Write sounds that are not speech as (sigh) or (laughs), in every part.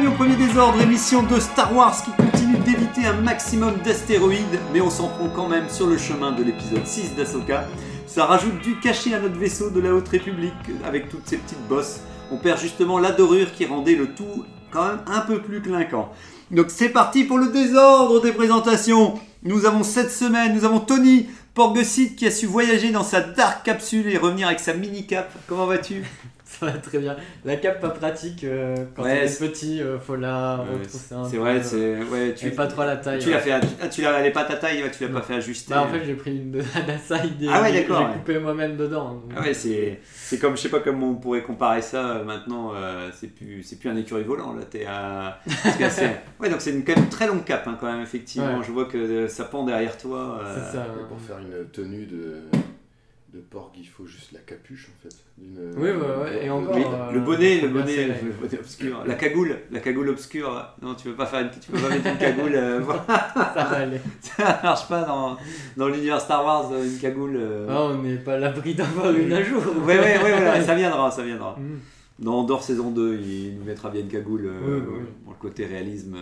Bienvenue au premier désordre, émission de Star Wars qui continue d'éviter un maximum d'astéroïdes, mais on s'en prend quand même sur le chemin de l'épisode 6 d'Asoka. Ça rajoute du cachet à notre vaisseau de la Haute République avec toutes ces petites bosses. On perd justement la dorure qui rendait le tout quand même un peu plus clinquant. Donc c'est parti pour le désordre des présentations. Nous avons cette semaine, nous avons Tony Porgesit qui a su voyager dans sa dark capsule et revenir avec sa mini cape. Comment vas-tu? (laughs) Ça va très bien. La cape pas pratique euh, quand Ouais, on est c'est- petit, euh, faut la C'est vrai, euh, c'est ouais, tu pas trop à la taille. Tu ouais. l'as fait, ah, tu l'as, elle est pas ta taille, tu l'as pas fait ajuster. Bah, en fait, j'ai pris une de (laughs) la side et Ah ouais, j'ai- d'accord, j'ai ouais. coupé moi-même dedans. donc. Ah ouais, c'est, c'est comme, je sais pas comment on pourrait comparer ça maintenant. euh, c'est plus, c'est plus un écureuil volant là. T'es à, parce que c'est- (laughs) ouais, donc c'est une quand même très longue cape hein, quand même effectivement. Ouais. Je vois que ça pend derrière toi. euh, C'est ça. Pour faire une tenue de, de porc, il faut juste la capuche en fait. d'une- Oui, ouais, ouais, et de- encore, Oui, euh, le bonnet, le bonnet, le bonnet obscur, la cagoule, la cagoule obscure. Non, tu peux pas faire, une, tu peux pas mettre une cagoule. euh, (laughs) voilà. Ça va aller. (laughs) ça marche pas dans, dans l'univers Star Wars, euh, une cagoule. euh. Ah, on n'est pas à l'abri d'avoir une à jour. Ouais, ouais, ouais, voilà, ça viendra, ça viendra. Mm. Dans Andorre saison 2, il nous mettra bien une cagoule euh, Oui, oui, oui. pour le côté réalisme.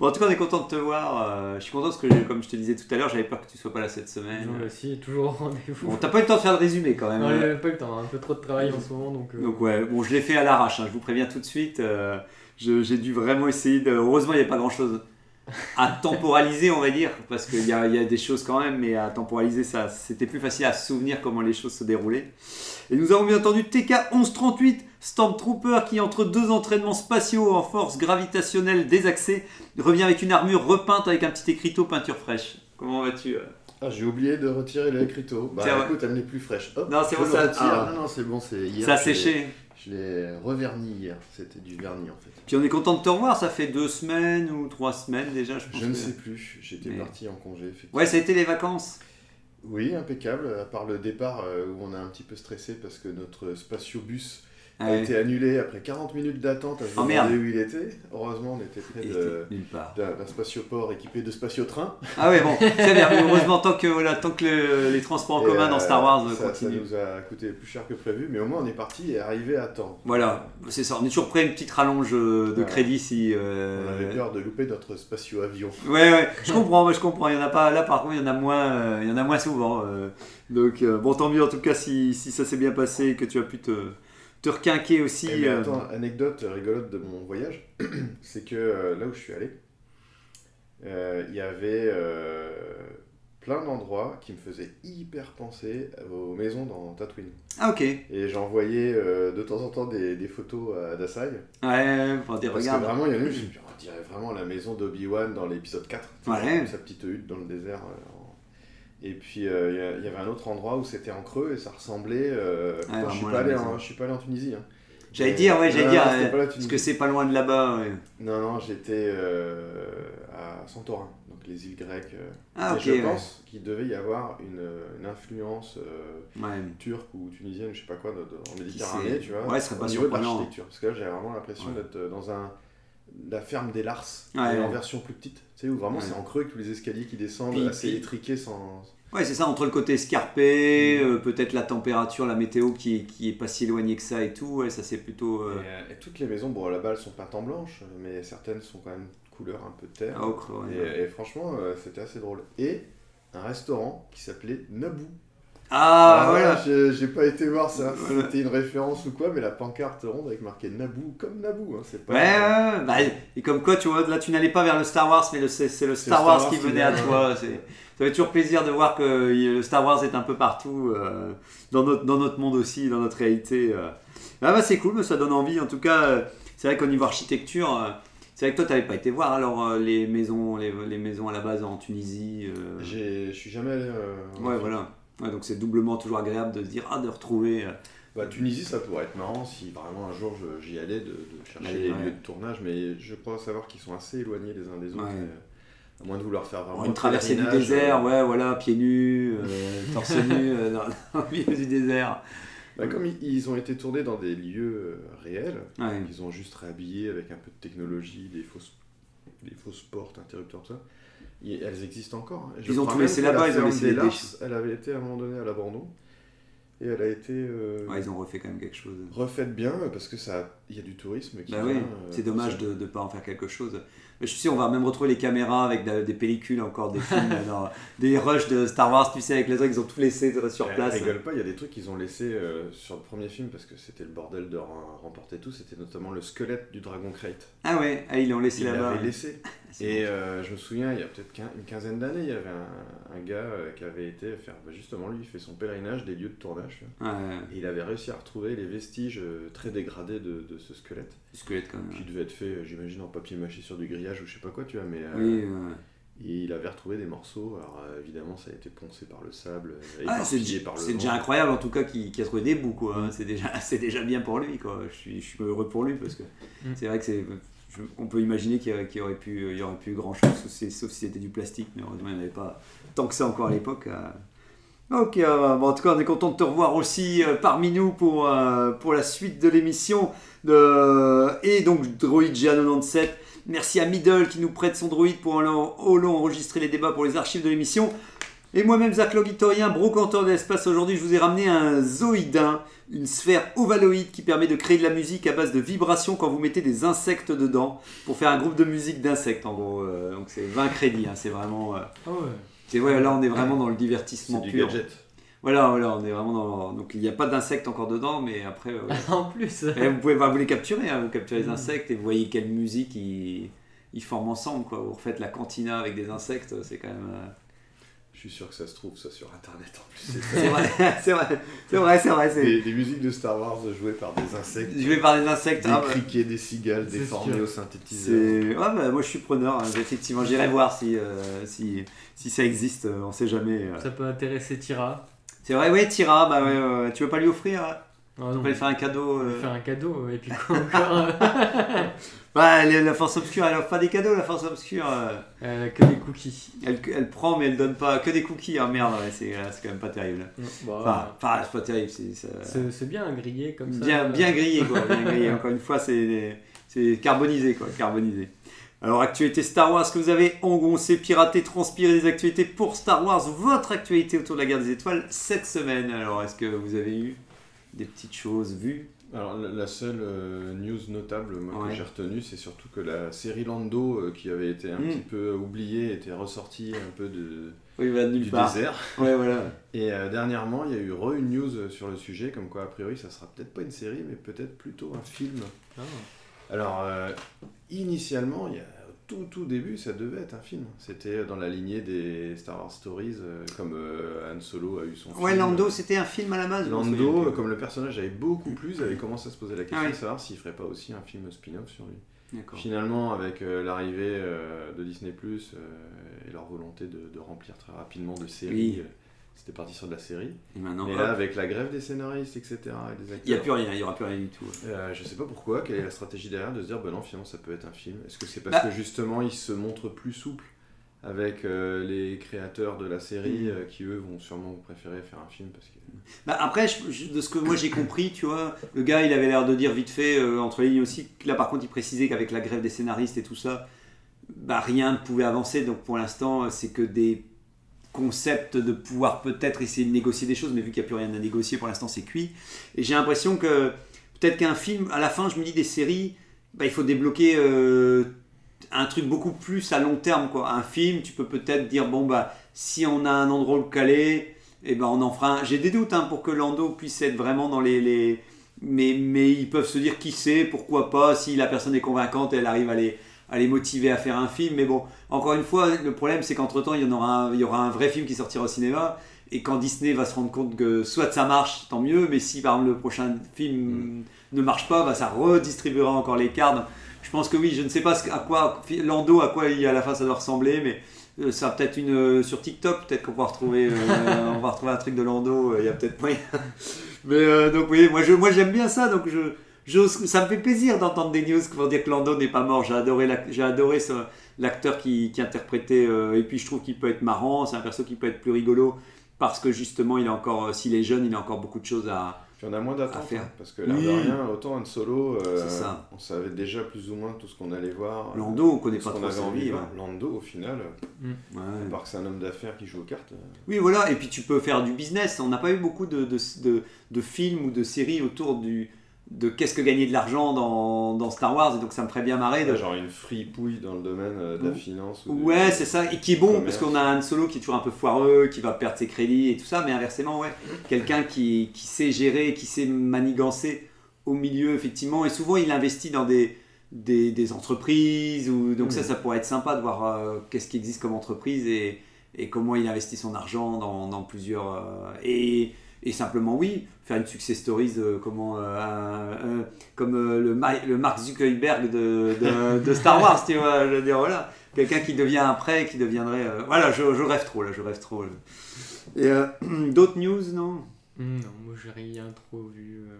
Bon, en tout cas, on est content de te voir. euh, je suis content parce que, comme je te disais tout à l'heure, j'avais peur que tu sois pas là cette semaine. Moi aussi, toujours au rendez-vous. Bon, t'as pas eu le temps de faire le résumé quand même. Non, euh. j'ai pas eu le temps, un peu trop de travail en ce moment donc. euh, Donc ouais, bon, je l'ai fait à l'arrache, hein, je vous préviens tout de suite. euh, je- j'ai dû vraiment essayer de... Heureusement, il n'y a pas grand-chose à temporaliser, on va dire, parce qu'il y a, il y a des choses quand même, mais à temporaliser, ça, c'était plus facile à se souvenir comment les choses se déroulaient. Et nous avons bien entendu TK 1138, Stormtrooper qui, entre deux entraînements spatiaux en force gravitationnelle désaxée, revient avec une armure repeinte avec un petit écriteau peinture fraîche. Comment vas-tu euh Ah, j'ai oublié de retirer l'écriteau. Bah écoute, elle n'est plus fraîche. Hop, Non, c'est bon, ça- ah. Non, non, c'est bon, c'est hier. Ça a séché. Je l'ai reverni hier. C'était du vernis en fait. Puis on est content de te revoir, ça fait deux semaines ou trois semaines déjà, je pense. Je ne que- sais plus. J'étais Mais- parti en congé. Ouais, ça a été les vacances. Oui, impeccable. À part le départ euh, où on a un petit peu stressé parce que notre spatiobus a ouais. été annulé après 40 minutes d'attente à se Oh, demander merde. où il était. Heureusement, on était près d'un spatioport équipé de spatiotrain. Ah ouais, bon, c'est bien. (laughs) Heureusement, tant que, voilà, tant que le- les transports en commun euh, dans Star Wars ça, ça continuent. nous a coûté plus cher que prévu, mais au moins on est parti et arrivé à temps. Voilà, c'est ça. On est toujours prêt à une petite rallonge euh, de Voilà. crédit si. euh, On avait peur de louper notre spatio-avion. Ouais, ouais, je comprends, moi, je comprends. Il y en a pas là, par contre, il y en a moins, euh, il y en a moins souvent. euh. donc, euh, bon, tant mieux en tout cas si, si ça s'est bien passé et que tu as pu te, te requinquer aussi. Eh, euh. attends, anecdote rigolote de mon voyage, (clears throat) c'est que euh, là où je suis allé, euh, il y avait plein d'endroits qui me faisaient hyper penser aux maisons dans Tatooine. Ah, ok. Ouais, Et j'envoyais euh, de temps en temps des, des photos à Dasai. pour dire, Parce regarde. que vraiment, il y en a une, je me dirait vraiment la maison d'Obi-Wan dans l'épisode 4. tu sais, Ouais. Sa petite hutte dans le désert. euh, Et puis, euh, il y avait un autre endroit où c'était en creux et ça ressemblait. euh, je, suis pas allé en, je suis pas allé en Tunisie. hein. J'allais dire, ouais, j'allais dire. euh, parce que c'est pas loin de là-bas. ouais. Non, non, j'étais à Santorin, donc les îles grecques. Ah, Et je ouais. pense qu'il devait y avoir une, une influence Ouais. turque ou tunisienne, je sais pas quoi, de- de- en Méditerranée, tu vois. Ouais, ce serait pas au niveau de l'architecture. Parce que là, j'ai vraiment l'impression d'être dans un la ferme des Lars, Ouais, en ouais. version plus petite. Tu sais, où vraiment Ouais. c'est en creux avec tous les escaliers qui descendent, Puis- assez puis- étriqués sans. Ouais, c'est ça, entre le côté escarpé, Mm. euh, peut-être la température, la météo qui est, qui est pas si éloignée que ça et tout, ça c'est plutôt... euh, Et, euh, et toutes les maisons, bon, là-bas, elles sont peintes en blanche, mais certaines sont quand même couleur un peu de terre. à ocre, ouais. Et, et franchement, c'était assez drôle. Et un restaurant qui s'appelait Naboo. Ah, là, voilà j'ai- pas été voir ça, Voilà. c'était une référence ou quoi, mais la pancarte ronde avec marqué Naboo, comme Naboo. Hein, c'est pas... Ouais, ouais, ouais, bah, et comme quoi, tu vois, là tu n'allais pas vers le Star Wars, mais le- c'est c'est le Star Wars Wars qui venait à toi. c'est- Ça fait toujours plaisir de voir que le Star Wars est un peu partout, euh, dans, notre, dans notre monde aussi, dans notre réalité. euh. Ah bah c'est cool, mais ça donne envie. En tout cas, euh, c'est vrai qu'au niveau architecture, euh, c'est vrai que toi, tu n'avais pas été voir alors les, maisons, les, les maisons à la base en Tunisie. J'ai- Je suis jamais allé. en Ouais, voilà. Ouais, donc c'est doublement toujours agréable de se dire, ah, de retrouver, euh, Bah, Tunisie, ça pourrait être marrant si vraiment un jour j'y allais de, de chercher Allez, les ouais. lieux de tournage, mais je crois savoir qu'ils sont assez éloignés les uns des autres. Ouais. et, euh, à moins de vouloir faire vraiment Une un traversée du désert, euh, ouais, voilà, pieds nus, euh, (laughs) torse nu, euh, dans, le milieu du désert. bah, comme ils, ils ont été tournés dans des lieux réels, ils ont juste réhabillé avec un peu de technologie, des fausses, des fausses portes, interrupteurs, tout ça. Elles existent encore. hein. Je Ils ont tout laissé là-bas, ils ont laissé les déchets. Elle avait été à un moment donné à l'abandon. Et elle a été euh, Ouais, ils ont refait quand même quelque chose. refaite bien parce que ça, il y a du tourisme qui Bah oui, euh, c'est dommage de ne pas en faire quelque chose. Je sûr, on va même retrouver les caméras avec de- des pellicules encore, des films, (laughs) dans- des rushs de Star Wars, tu sais, avec les trucs, ils ont tout laissé sur Eh, place. rigole pas, il y a des trucs qu'ils ont laissé euh, sur le premier film parce que c'était le bordel de rem- remporter tout. C'était notamment le squelette du Dragon Crate. Ah ouais, ah, ils l'ont laissé là-bas. l'avait laissé. (laughs) C'est Et euh, je me souviens, il y a peut-être quin- une quinzaine d'années, il y avait un, un gars euh, qui avait été faire, bah, justement, lui, il fait son pèlerinage des lieux de tournage. Ouais, Et il avait réussi à retrouver les vestiges euh, très dégradés de, de ce squelette, squelette quand même. qui devait être fait, j'imagine, en papier mâché sur du grillage ou je sais pas quoi, tu vois. Mais euh, Oui, ouais. et il avait retrouvé des morceaux. Alors euh, évidemment, ça a été poncé par le sable, Ah, c'est éparpillé par le c'est vent. déjà incroyable en tout cas qu'il qu'il a trouvé des bouts quoi. hein. C'est déjà, (laughs) c'est déjà bien pour lui quoi. Je suis, je suis heureux pour lui parce que Mm. c'est vrai que c'est. on peut imaginer qu'il y, a- qu'il y aurait pu, il y aurait pu grand chose sauf, si- sauf si c'était du plastique, mais heureusement il n'y en avait pas tant que ça encore à l'époque. euh. Ok, euh, bon, en tout cas on est content de te revoir aussi euh, parmi nous pour, euh, pour la suite de l'émission. Et donc Droid GA97. Merci à Middle qui nous prête son droïde pour en- holo enregistrer les débats pour les archives de l'émission. Et moi-même, Zach Logitorien, brocanteur de l'espace, aujourd'hui, je vous ai ramené un zoïdin, une sphère ovaloïde qui permet de créer de la musique à base de vibrations quand vous mettez des insectes dedans, pour faire un groupe de musique d'insectes, en gros. Donc c'est 20 crédits, hein, c'est vraiment... Ah ouais. C'est, ouais, là, on est vraiment dans le divertissement C'est du pur. gadget. Voilà, voilà, on est vraiment dans... Donc il n'y a pas d'insectes encore dedans, mais après... euh, (laughs) en plus. et vous pouvez bah, vous les capturer, hein, vous capturez les Mm. insectes et vous voyez quelle musique ils, ils forment ensemble, quoi. Vous refaites la cantina avec des insectes, c'est quand même... euh, Je suis sûr que ça se trouve ça sur internet en plus. (laughs) C'est vrai, c'est vrai, c'est vrai, c'est vrai. C'est Des, des musiques de Star Wars jouées par des insectes. joué par des insectes. Des ah, bah, criquets, des cigales, déformés sûr. au synthétiseur. Ouais, bah, moi je suis preneur, hein, effectivement. J'irai voir si, euh, si, si ça existe, euh, on sait jamais. euh. Ça peut intéresser Tira. C'est vrai, ouais, Tira, bah, ouais, tu veux pas lui offrir hein? Ah On va lui faire un cadeau. euh. faire un cadeau et puis quoi encore (laughs) Ouais, elle- la force obscure, elle offre pas des cadeaux, la force obscure. euh, Euh, Que des cookies. Elle, elle prend, mais elle donne pas que des cookies. Ah merde, ouais, c'est, quand même pas terrible. Non, bah, Enfin, enfin, c'est pas terrible, c'est. bien grillé comme ça. Bien, bien grillé, quoi. Bien grillé. Encore une fois, c'est, c'est carbonisé, quoi. Carbonisé. Alors, actualité Star Wars que vous avez engoncé, piraté, transpiré des actualités pour Star Wars. Votre actualité autour de la guerre des étoiles cette semaine. Alors, est-ce que vous avez eu des petites choses vues? Alors, la, seule euh, news notable moi, Ouais. que j'ai retenue, c'est surtout que la série Lando, euh, qui avait été un Mm. petit peu oubliée, était ressortie un peu de, Oui, nulle du part. désert. (laughs) Ouais, voilà. Et euh, dernièrement, il y a eu re une news sur le sujet, comme quoi, a priori, ça sera peut-être pas une série, mais peut-être plutôt un film. Ah. Alors, euh, initialement, il y a tout tout début, ça devait être un film. C'était dans la lignée des Star Wars Stories, euh, comme euh, Han Solo a eu son Ouais, film. Lando, c'était un film à la base. Lando, plus. comme le personnage avait beaucoup plu, ils avaient commencé à se poser la question Ah de savoir s'il ferait pas aussi un film spin-off sur lui. Finalement, avec euh, l'arrivée euh, de Disney Plus et leur volonté de, de remplir très rapidement de séries, Oui. C'était parti sur de la série. Et maintenant, Mais là, avec la grève des scénaristes, etc., et des il n'y a plus rien, il n'y aura plus rien du tout. euh, je sais pas pourquoi, quelle est la stratégie derrière de se dire, bah non, finalement, ça peut être un film. Est-ce que c'est parce Bah. que justement, ils se montrent plus souples avec euh, les créateurs de la série, Mhm. euh, qui eux vont sûrement préférer faire un film parce que Bah après, je- je- de ce que moi j'ai compris, tu vois, le gars il avait l'air de dire vite fait, euh, entre les lignes aussi, là par contre il précisait qu'avec la grève des scénaristes et tout ça, bah rien ne pouvait avancer. Donc pour l'instant, c'est que des concepts de pouvoir peut-être essayer de négocier des choses, mais vu qu'il n'y a plus rien à négocier, pour l'instant c'est cuit. Et j'ai l'impression que peut-être qu'un film, à la fin, je me dis des séries, bah, il faut débloquer euh, un truc beaucoup plus à long terme. Quoi. Un film, tu peux peut-être dire, bon, bah, si on a un endroit où le eh ben, on en fera un. J'ai des doutes hein, pour que Lando puisse être vraiment dans les. les... Mais, mais ils peuvent se dire qui sait, pourquoi pas, si la personne est convaincante, elle arrive à les, à les motiver à faire un film. Mais bon, encore une fois, le problème c'est qu'entre-temps, il y, en aura un, il y aura un vrai film qui sortira au cinéma. Et quand Disney va se rendre compte que soit ça marche, tant mieux, mais si par exemple le prochain film ne marche pas, bah, ça redistribuera encore les cartes. Je pense que oui, je ne sais pas à quoi Lando, à quoi il, à la fin ça doit ressembler, mais euh, ça peut-être une euh, sur TikTok, peut-être qu'on va retrouver, euh, (laughs) on va retrouver un truc de Lando. euh, Il y a peut-être moyen. Mais donc oui, moi je, moi j'aime bien ça, donc je, ça me fait plaisir d'entendre des news pour dire que Lando n'est pas mort. J'ai adoré, l'ac- j'ai adoré ce- l'acteur qui, qui interprétait, euh, et puis je trouve qu'il peut être marrant. C'est un perso qui peut être plus rigolo parce que justement, il est encore, euh, s'il est jeune, il a encore beaucoup de choses à. Puis on a moins faire. hein, parce que l'air Oui. de rien, autant Han Solo, euh, C'est ça. on savait déjà plus ou moins tout ce qu'on allait voir. Lando, on connaît pas trop avait envie ouais. voir. Lando, au final, Ouais. à part que c'est un homme d'affaires qui joue aux cartes. Oui, voilà, et puis tu peux faire du business. On n'a pas eu beaucoup de, de, de- de films ou de séries autour du, de qu'est-ce que gagner de l'argent dans, dans Star Wars, et donc ça me ferait bien marrer. De... Genre une fripouille dans le domaine euh, de la finance. ou Ouais, c'est ça, et qui est bon, commerce. parce qu'on a un Solo qui est toujours un peu foireux, qui va perdre ses crédits et tout ça, mais inversement, ouais, quelqu'un qui, qui sait gérer, qui sait manigancer au milieu, effectivement, et souvent il investit dans des, des, des entreprises, ou, donc ça, ça pourrait être sympa de voir euh, qu'est-ce qui existe comme entreprise et, et comment il investit son argent dans, dans plusieurs... euh, et, et simplement, oui, faire une success stories euh, comment, euh, un- un- comme euh, le, Ma- le Mark Zuckerberg de, de, de Star Wars, tu vois, je veux dire, voilà. Quelqu'un qui devient après, qui deviendrait... euh, voilà, je, je rêve trop, là, je rêve trop. là. Et euh, (clears throat) d'autres news, non? Hmm, Non, moi j'ai rien trop vu. euh.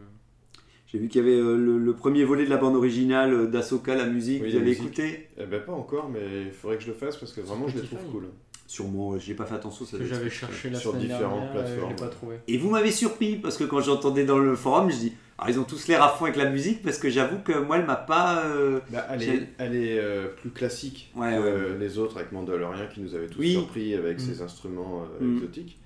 J'ai vu qu'il y avait euh, le, le premier volet de la bande originale euh, d'Asoka, la musique, Oui, vous la avez musique. écouté Eh ben pas encore, mais il faudrait que je le fasse parce que vraiment je les trouve cool. Sûrement, ouais, j'ai pas fait attention. Ça que j'avais cherché la Sur semaine différentes dernière, euh, je plateformes. l'ai pas trouvé. Et vous m'avez surpris parce que quand j'entendais dans le forum, je dis ah, ils ont tous l'air à fond avec la musique parce que j'avoue que moi elle m'a pas. euh, Bah, elle est, elle est euh, plus classique Ouais, que ouais. euh, les autres avec Mandalorian qui nous avaient tous Oui. surpris avec Mm. ses instruments euh, Mm. exotiques.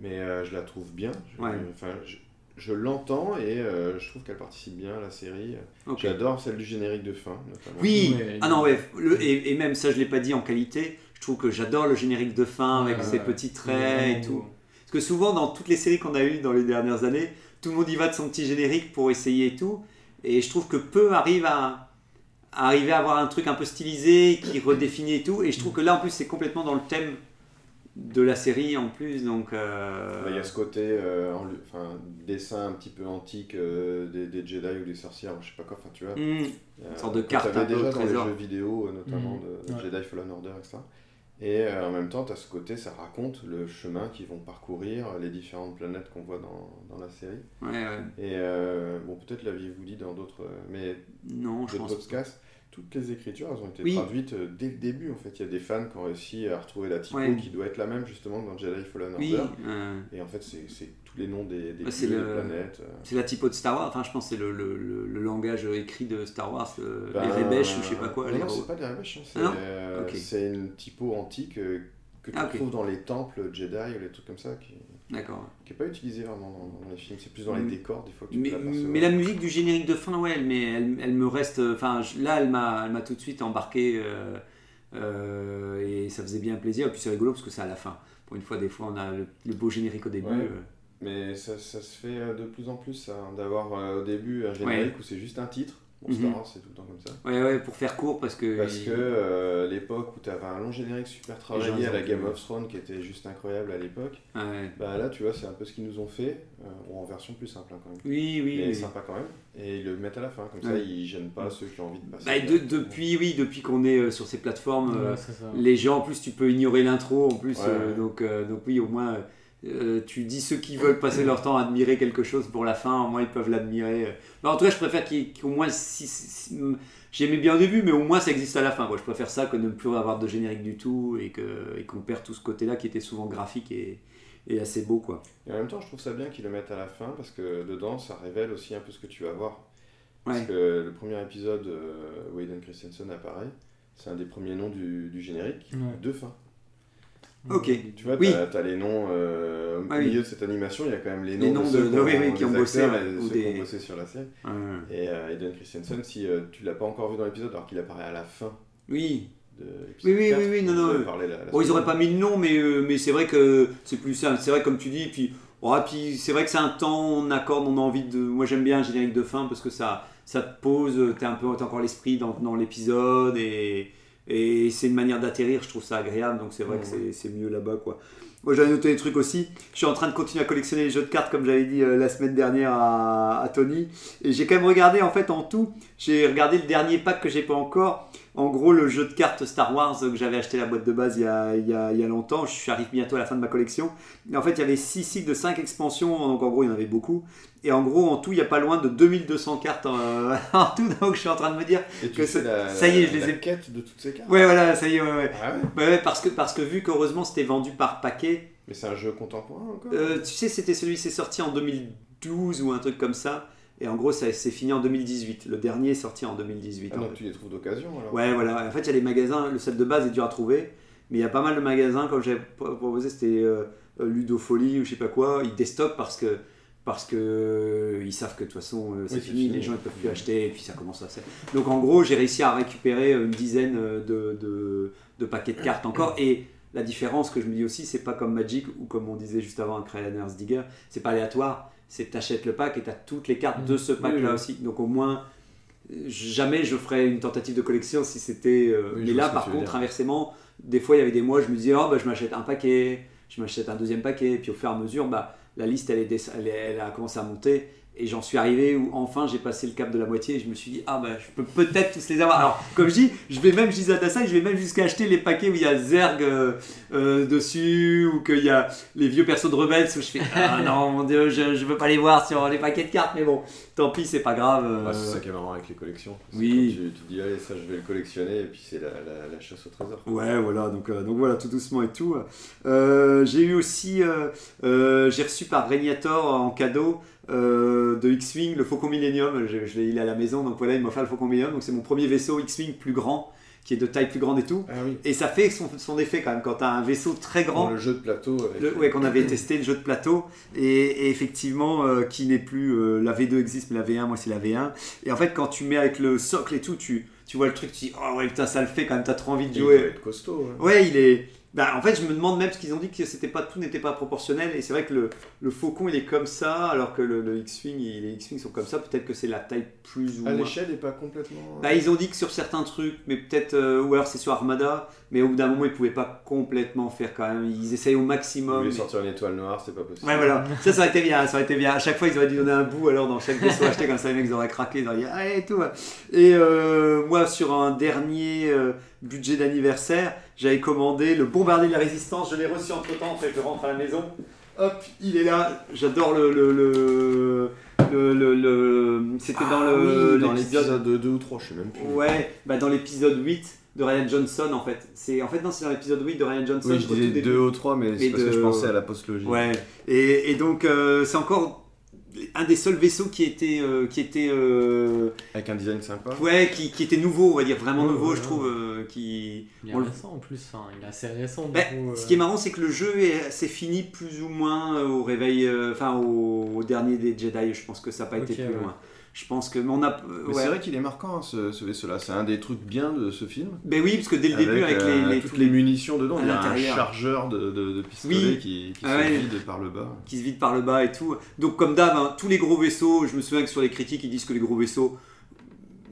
Mais euh, je la trouve bien. Je, Ouais. enfin, je, je l'entends et euh, je trouve qu'elle participe bien à la série. J'adore celle du générique de fin, notamment. Oui, ah non, ouais, le- et, et même ça, je l'ai pas dit en qualité. Trouve que j'adore le générique de fin Ouais, avec ouais, ses petits traits et tout. Parce que souvent, dans toutes les séries qu'on a eues dans les dernières années, tout le monde y va de son petit générique pour essayer et tout. Et je trouve que peu arrivent à, à arriver à avoir un truc un peu stylisé qui redéfinit et tout. Et je trouve que là, en plus, c'est complètement dans le thème de la série en plus. Donc, euh, Bah, Il y a ce côté euh, en enfin, dessin un petit peu antique euh, des, des Jedi ou des sorcières, je sais pas quoi, enfin tu vois. hmm, Euh, sorte de carte un peu déjà au dans les jeux vidéo, notamment Mhm. de, de Ouais. Jedi Fallen Order, etc. Et euh, en même temps, tu as ce côté, ça raconte le chemin qu'ils vont parcourir, les différentes planètes qu'on voit dans, dans la série. ouais, ouais. Et euh, bon, peut-être l'aviez-vous dit dans d'autres, euh, mais Non, je pense. podcasts, toutes les écritures, elles ont été Oui. traduites dès le début. En fait, il y a des fans qui ont réussi à retrouver la typo Ouais. qui doit être la même justement que dans Jedi Fallen Order. Oui, euh, Et en fait, c'est tous les noms des, des Bah, c'est des planètes. euh. c'est la typo de Star Wars. Enfin, je pense que c'est le, le, langage écrit de Star Wars. euh, Ben, les rébêches ou je sais pas quoi. Non, c'est pas des rébêches, hein, c'est Ah euh, c'est une typo antique que tu Ah, trouves dans les temples Jedi ou les trucs comme ça, qui D'accord. n'est pas utilisée vraiment dans, dans les films. C'est plus dans Mm. les décors, des fois, que tu Mais, mais la musique du générique de fin, ouais, elle, mais elle, elle me reste. Enfin, là, elle m'a, elle m'a tout de suite embarqué euh, euh, et ça faisait bien plaisir. Et puis c'est rigolo parce que c'est à la fin. Pour une fois, des fois, on a le, le beau générique au début. Ouais. euh. Mais ça, ça se fait euh, de plus en plus, ça, hein, d'avoir euh, au début un générique où c'est juste un titre. Bon, Star Mhm. Wars, c'est tout le temps comme ça. Ouais, ouais, pour faire court parce que. Parce que euh, l'époque où tu avais un long générique super travaillé à la Game of Thrones qui était juste incroyable à l'époque, Ouais. bah là, tu vois, c'est un peu ce qu'ils nous ont fait, euh, en version plus simple hein, quand même. Oui, oui. mais oui. sympa quand même. Et ils le mettent à la fin, comme ça ils gênent pas ceux qui ont envie de passer. Bah, de- depuis, oui, depuis qu'on est euh, sur ces plateformes, Ouais, les gens, en plus, tu peux ignorer l'intro, en plus. Euh, donc, euh, donc, oui, au moins, euh, tu dis ceux qui veulent passer leur temps à admirer quelque chose pour la fin, au moins, ils peuvent l'admirer. Mais en tout cas, je préfère qu'il- qu'au moins, si, si- si- j'aimais bien au début, mais au moins, ça existe à la fin. Quoi. Je préfère ça que de ne plus avoir de générique du tout et que- et qu'on perd tout ce côté-là qui était souvent graphique et, et assez beau, quoi. Et en même temps, je trouve ça bien qu'ils le mettent à la fin parce que dedans, ça révèle aussi un peu ce que tu vas voir. Parce Ouais. que le premier épisode euh, où Hayden Christensen apparaît, c'est un des premiers noms du, du générique Ouais. de fin. Ok. Tu vois, Oui. t'as as les noms euh, au Ah oui. milieu de cette animation, il y a quand même les noms, Les noms de- ceux de- oui, oui, des qui ont bossé, acteurs ouais, et ou ceux qui des- ont bossé sur la série. Ouais. Et euh, Hayden Christensen, si euh, tu l'as pas encore vu dans l'épisode, alors qu'il apparaît à la fin Oui, de Oui, oui, 4, oui, oui, non, on non, euh, la- la Bon, ils auraient pas mis le nom, mais, euh, mais c'est vrai que c'est plus simple. C'est vrai, comme tu dis, puis, ouais, puis c'est vrai que c'est un temps, on accorde, on a envie de. Moi, j'aime bien un générique de fin parce que ça, ça te pose, t'es un peu, t'as encore l'esprit dans, dans l'épisode et, et c'est une manière d'atterrir, je trouve ça agréable, donc c'est vrai que c'est- c'est mieux là-bas, quoi. Moi j'avais noté des trucs aussi. Je suis en train de continuer à collectionner les jeux de cartes comme j'avais dit euh, la semaine dernière à, à Tony. Et j'ai quand même regardé en fait en tout. J'ai regardé le dernier pack que j'ai pas encore. En gros le jeu de cartes Star Wars que j'avais acheté la boîte de base il y, a, il, y a, il y a longtemps. Je suis arrivé bientôt à la fin de ma collection. Et en fait il y avait 6 cycles de 5 expansions. Donc en gros il y en avait beaucoup. Et en gros en tout il y a pas loin de 2200 cartes euh, (laughs) en tout. Donc je suis en train de me dire Et que ça- la, ça y est, je les ai- quête de toutes ces cartes Ouais voilà ça y est ouais ouais. Ah ouais Ouais, parce que, parce que vu qu'heureusement c'était vendu par paquet, Mais c'est un jeu contemporain encore? euh, tu sais, c'était celui qui est sorti en 2012 ou un truc comme ça. Et en gros, ça c'est fini en 2018. Le dernier est sorti en 2018. Ah en fait. tu les trouves d'occasion alors? Ouais, voilà. En fait, il y a les magasins. Le set de base est dur à trouver. Mais il y a pas mal de magasins. Comme j'avais pro- proposé, c'était euh, euh, Ludofolie ou je sais pas quoi. Ils déstockent parce que. Parce que euh, ils savent que de toute façon euh, c'est Oui, fini, fini. les gens ne peuvent plus acheter et puis ça commence à se... Donc en gros j'ai réussi à récupérer une dizaine de, de, de paquets de cartes encore et la différence que je me dis aussi c'est pas comme Magic ou comme on disait juste avant un Cryaner's Digger, c'est pas aléatoire, c'est t'achètes le pack et t'as toutes les cartes de ce pack là Oui, oui. aussi. Donc au moins jamais je ferais une tentative de collection si c'était. euh, Oui, mais là, par contre, inversement, des fois, il y avait des mois, je me disais, oh, bah, je m'achète un paquet, je m'achète un deuxième paquet, et puis au fur et à mesure, bah, la liste, elle, est des- elle, est- elle a commencé à monter. Et j'en suis arrivé où enfin j'ai passé le cap de la moitié et je me suis dit, ah bah je peux peut-être tous les avoir. Alors, comme je dis, je vais même, je disais à ça, je vais même jusqu'à acheter les paquets où il y a Zerg euh, euh, dessus ou qu'il y a les vieux persos de rebelles où je fais, ah (laughs) non, mon dieu, je, je veux pas les voir sur les paquets de cartes, mais bon, tant pis, c'est pas grave. euh, Bah, c'est ça qui est marrant avec les collections. Oui. Tu, tu dis, allez, ça je vais le collectionner, et puis c'est la, la, la chasse au trésor. Ouais, voilà, donc, euh, donc voilà, tout doucement et tout. Euh, j'ai eu aussi, euh, euh, j'ai reçu par Régnator en cadeau euh, de X-Wing le Faucon Millennium. Je, je l'ai il est à la maison, donc voilà, il m'a offert le Faucon Millennium. Donc c'est mon premier vaisseau X-Wing plus grand, qui est de taille plus grande et tout. Ah oui. Et ça fait son, son effet quand même quand tu as un vaisseau très grand. Dans le jeu de plateau. Avec Le- ouais, qu'on avait (clears throat) testé le jeu de plateau et, et effectivement euh, qui n'est plus euh, la V2 existe mais la V1 moi c'est la V1 et en fait quand tu mets avec le socle et tout tu, tu vois le truc tu dis oh ouais putain ça le fait quand même t'as trop envie de Il doit jouer être costaud. hein. ouais il est bah, en fait je me demande même parce qu'ils ont dit que c'était pas tout n'était pas proportionnel et c'est vrai que le, le faucon il est comme ça alors que le, le X-Wing il- les X-Wing sont comme ça peut-être que c'est la taille plus ou À moins l'échelle n'est pas complètement. bah, ils ont dit que sur certains trucs, mais peut-être, euh, ou alors c'est sur Armada, mais au bout d'un moment ils pouvaient pas complètement faire quand même. Ils essayent au maximum. voulez mais- sortir une étoile noire, c'est pas possible. Ouais, voilà, ça, ça aurait été bien, ça aurait été bien. À chaque fois, ils auraient dû donner un bout alors dans chaque vaisseau acheté, comme ça les mecs ils auraient craqué, ils auraient dit allez et tout. Et euh, moi, sur un dernier euh, budget d'anniversaire, j'avais commandé le bombardier de la résistance, je l'ai reçu entre temps, en fait, je rentre à la maison. Hop, il est là, j'adore le. le, le, le, le- le- C'était dans Ah le oui, dans l'épisode. l'épisode 2 ou 3, je sais même plus. Ouais, bah dans l'épisode 8 de Ryan Johnson en fait. C'est en fait non, c'est dans l'épisode 8 de Ryan Johnson. Oui, je disais. 2 ou 3, mais Mais c'est parce de- que je pensais à la postlogie. Ouais. Et, et donc euh, c'est encore un des seuls vaisseaux qui était euh, qui était euh, Avec un design sympa. ouais qui, qui était nouveau, on va dire vraiment nouveau, ouais, je trouve euh, qui Il est On le- récent en plus, enfin, il est assez récent. du Bah, coup, ce qui est marrant, c'est que le jeu est- c'est fini plus ou moins au réveil, euh, enfin au, au dernier des Jedi. Je pense que ça n'a pas été plus ouais. loin. Je pense que mais on a. Mais ouais. c'est vrai qu'il est marquant hein, ce, ce vaisseau-là. C'est un des trucs bien de ce film. Ben oui, parce que dès le début avec euh, les, les- toutes les munitions dedans, il y a un chargeur de, de, de pistolet Oui. qui, qui Ah se ouais. vide par le bas. qui se vident par le bas et tout. Donc comme d'hab, hein, tous les gros vaisseaux, je me souviens que sur les critiques, ils disent que les gros vaisseaux,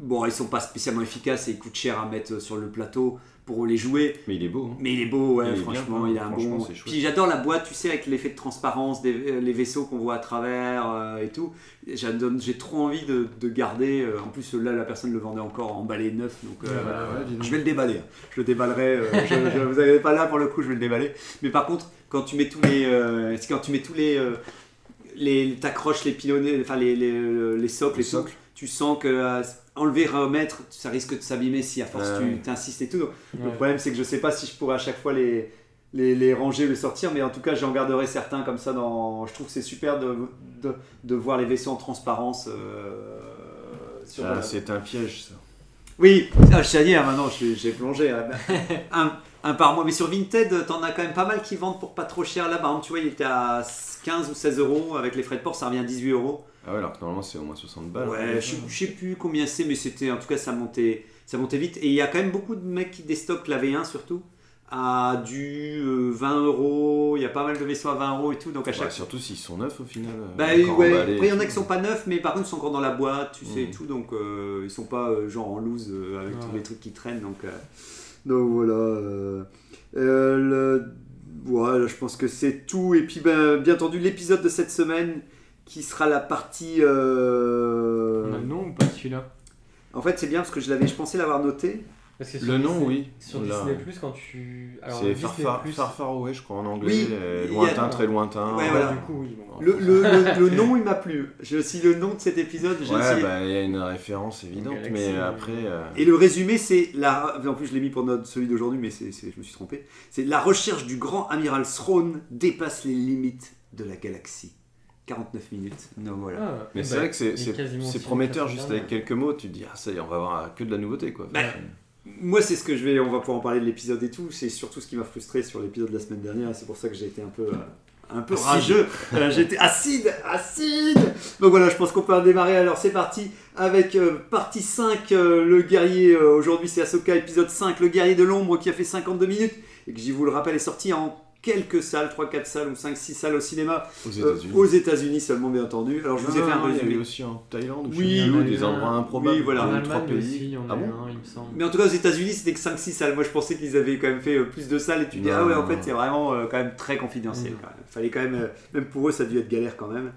bon, ils sont pas spécialement efficaces et ils coûtent cher à mettre sur le plateau pour les jouer. Mais il est beau. hein. Mais il est beau, ouais, Il est franchement, bien, il a un bon. Puis j'adore la boîte, tu sais, avec l'effet de transparence des euh, les vaisseaux qu'on voit à travers euh, et tout. J'adore- J'ai trop envie de, de garder. euh, en plus, là, la personne le vendait encore emballé neuf, donc. euh, Ouais, ouais, je vais le déballer. hein. Je le déballerai. euh, je, je- (laughs) vous n'avez pas là pour le coup, je vais le déballer. Mais par contre, quand tu mets tous les, euh, c'est quand tu mets tous les, euh, les, t'accroches les pilonnets, enfin les, les, les socles Les et tout, socles. tu sens que euh, enlever, remettre, ça risque de s'abîmer si à force Ouais, tu t'insistes et tout. Donc, Le problème, c'est que je sais pas si je pourrais à chaque fois les, les, les ranger ou les sortir, mais en tout cas, j'en garderai certains comme ça. Dans... Je trouve que c'est super de, de, de voir les vaisseaux en transparence. euh, Ah, la- c'est un piège ça. oui, ah, je sais, hein, maintenant j'ai j'ai plongé. hein. (laughs) un, un par mois. Mais sur Vinted, t'en as quand même pas mal qui vendent pour pas trop cher là. Par exemple, tu vois, il était à 15 ou 16 euros. Avec les frais de port, ça revient à 18 euros. Ah ouais, alors que normalement c'est au moins 60 balles. Ouais, je, je sais plus combien c'est, mais c'était en tout cas ça montait, ça montait vite. Et il y a quand même beaucoup de mecs qui déstockent la V1 surtout à du euh, 20 euros. Il y a pas mal de vaisseaux à 20 euros et tout. Donc à Ouais, chaque surtout s'ils sont neufs au final. euh, bah ouais, après il y en a qui sont pas neufs, mais par contre ils sont encore dans la boîte, tu sais, et Mhm. tout, donc euh, ils sont pas euh, genre en loose euh, avec Ouais. tous les trucs qui traînent, donc, euh, donc voilà. euh. Euh, le voilà, je pense que c'est tout. Et puis, ben, bien entendu, l'épisode de cette semaine qui sera la partie. euh, On a le nom ou pas celui-là? En fait, c'est bien parce que je l'avais, je pensais l'avoir noté. Parce que sur Le nom, Disney- oui. Sur Là. Disney Plus, quand tu. Alors, C'est far, far, Plus- far Far Away, je crois, en anglais. Oui, euh, a- lointain, très lointain. Ouais, voilà. du coup, oui. bon. Le, le- le- le nom, il m'a plu. Aussi le nom de cet épisode. j'ai Ouais, bah, il y a une référence évidente, Galaxy, mais oui. après. euh, Et le résumé, c'est la. En plus, je l'ai mis pour notre, celui d'aujourd'hui, mais c'est, c'est- je me suis trompé. C'est la recherche du grand amiral Throne dépasse les limites de la galaxie. 49 minutes. Non, voilà. Ah, Mais bah, c'est vrai que c'est- prometteur que juste avec quelques mots, tu te dis, ah ça y est, on va avoir que de la nouveauté quoi. Bah, Moi, c'est ce que je vais. On va pouvoir en parler de l'épisode et tout. C'est surtout ce qui m'a frustré sur l'épisode de la semaine dernière. C'est pour ça que j'ai été un peu. euh, un peu Acide. rageux. Euh, J'étais acide, acide. Donc voilà, je pense qu'on peut en démarrer. Alors c'est parti avec euh, partie 5, euh, le guerrier. euh, Aujourd'hui c'est Ahsoka, épisode 5, le guerrier de l'ombre qui a fait 52 minutes et qui, je vous le rappelle, est sorti en quelques salles, 3-4 salles ou 5-6 salles au cinéma aux euh, États-unis. aux États-unis seulement, bien entendu. Alors je vous ai fait un Ah, il y résumé. avait aussi en Thaïlande ou Oui, oui, des endroits improbables. Oui, voilà. En Allemagne pays. Ah a bon un, il me semble. Mais en tout cas, aux États-Unis, c'était que 5-6 salles. Moi, je pensais qu'ils avaient quand même fait euh, plus de salles. Et tu dis, Non. ah ouais, en fait, c'est vraiment euh, quand même très confidentiel. Mm. Quand même. Fallait quand même, euh, même pour eux, ça a dû être galère quand même.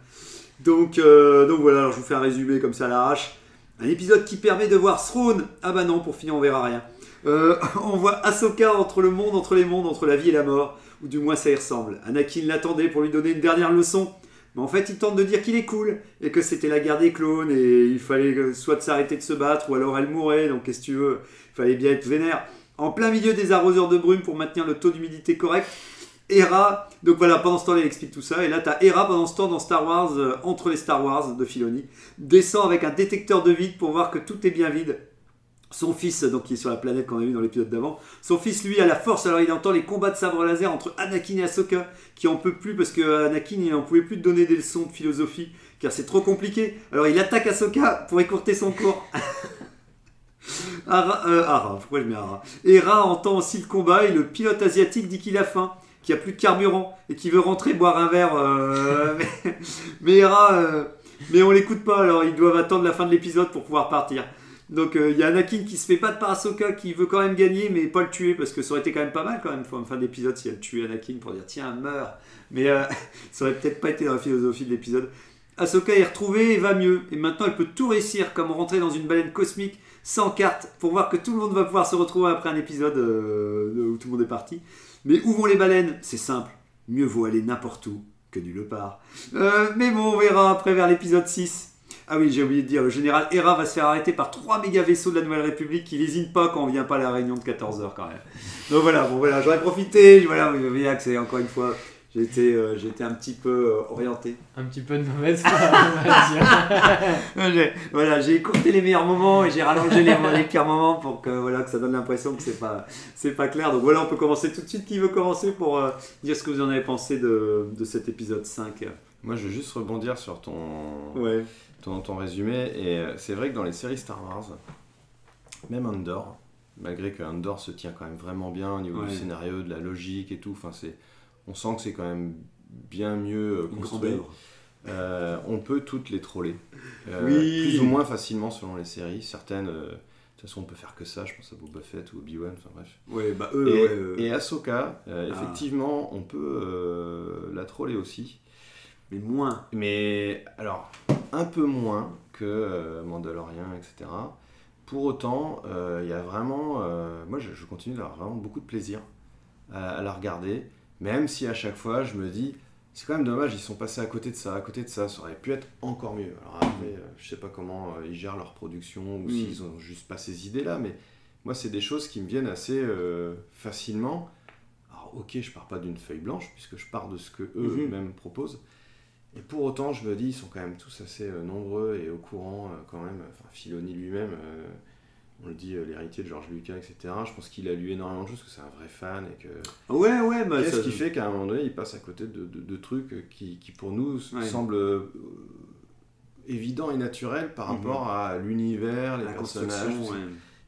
Donc, euh, donc voilà, alors je vous fais un résumé comme ça à l'arrache. Un épisode qui permet de voir Throne. Ah bah non, pour finir, on verra rien. Euh, (laughs) on voit Ahsoka entre le monde, entre les mondes, entre la vie et la mort, ou du moins ça y ressemble. Anakin l'attendait pour lui donner une dernière leçon, mais en fait il tente de dire qu'il est cool, et que c'était la guerre des clones, et il fallait euh, soit s'arrêter de se battre, ou alors elle mourait, donc qu'est-ce que tu veux, il fallait bien être vénère. En plein milieu des arroseurs de brume pour maintenir le taux d'humidité correct, Hera, donc voilà, pendant ce temps, elle explique tout ça. Et là, t'as Hera pendant ce temps dans Star Wars, euh, entre les Star Wars de Filoni, descend avec un détecteur de vide pour voir que tout est bien vide. Son fils, donc qui est sur la planète qu'on a vu dans l'épisode d'avant, son fils lui a la force, alors il entend les combats de sabre laser entre Anakin et Ahsoka, qui en peut plus parce que Anakin il en pouvait plus donner des leçons de philosophie, car c'est trop compliqué. Alors il attaque Ahsoka pour écourter son cours. (laughs) Ara, euh, Ara, pourquoi je mets Ara? Hera entend aussi le combat et le pilote asiatique dit qu'il a faim, qu'il n'y a plus de carburant et qu'il veut rentrer boire un verre. euh, (laughs) mais, mais Hera, euh, mais on l'écoute pas, alors ils doivent attendre la fin de l'épisode pour pouvoir partir. Donc euh, il y a Anakin qui se fait battre par Ahsoka qui veut quand même gagner mais pas le tuer parce que ça aurait été quand même pas mal quand même en fin d'épisode si elle tuait Anakin pour dire tiens meurs. Mais euh, (laughs) ça aurait peut-être pas été dans la philosophie de l'épisode. Ahsoka est retrouvée et va mieux et maintenant elle peut tout réussir comme rentrer dans une baleine cosmique sans carte pour voir que tout le monde va pouvoir se retrouver après un épisode euh, où tout le monde est parti. Mais où vont les baleines? C'est simple, mieux vaut aller n'importe où que nulle part. Euh, mais bon, on verra après vers l'épisode 6. Ah oui, j'ai oublié de dire, le général Hera va se faire arrêter par trois méga vaisseaux de la Nouvelle République qui lésinent pas quand on vient pas à la réunion de 14h quand même. Donc voilà, bon voilà, j'aurais profité, voilà, vous voyez que c'est encore une fois, j'ai été, euh, un petit peu euh, orienté. Un petit peu de mauvaise foi, on va dire. (laughs) J'ai- voilà, j'ai écourté les meilleurs moments et j'ai rallongé les, les pires moments pour que voilà que ça donne l'impression que c'est pas c'est pas clair. Donc voilà, on peut commencer tout de suite. Qui veut commencer pour euh, dire ce que vous en avez pensé de, de cet épisode 5 Moi je veux juste rebondir sur ton, Ouais. Ton, ton résumé. Et euh, c'est vrai que dans les séries Star Wars, même Andor, malgré que Andor se tient quand même vraiment bien au niveau Ouais. du scénario, de la logique et tout, enfin, c'est, on sent que c'est quand même bien mieux euh, construit. Euh, on peut toutes les troller. Euh, Oui. Plus ou moins facilement selon les séries. Certaines, euh, de toute façon, on peut faire que ça. Je pense à Boba Fett ou Obi-Wan, enfin bref. Ouais, bah eux, Et, ouais, et Ahsoka, Ah. effectivement, on peut la troller aussi. mais moins. Mais alors, un peu moins que euh, Mandalorian, etc. Pour autant, euh, il y a vraiment. euh, moi, je, je continue d'avoir vraiment beaucoup de plaisir à, à la regarder. Même si à chaque fois, je me dis. C'est quand même dommage, ils sont passés à côté de ça, à côté de ça, ça aurait pu être encore mieux. Alors après, je sais pas comment ils gèrent leur production ou Mm. s'ils ont juste pas ces idées-là, mais moi, c'est des choses qui me viennent assez euh, facilement. Alors, ok, je pars pas d'une feuille blanche, puisque je pars de ce que eux-mêmes proposent. Et pour autant, je me dis, ils sont quand même tous assez euh, nombreux et au courant euh, quand même. Enfin, Filoni lui-même, euh, on le dit, l'héritier de George Lucas, etc. Je pense qu'il a lu énormément de choses, que c'est un vrai fan et que. Ouais, ouais, bah, Qu'est-ce ça- qui fait qu'à un moment donné, il passe à côté de, de- de trucs qui, qui, pour nous, Ouais. semblent évidents et naturels par Mhm. rapport à l'univers, les la personnages. ouais.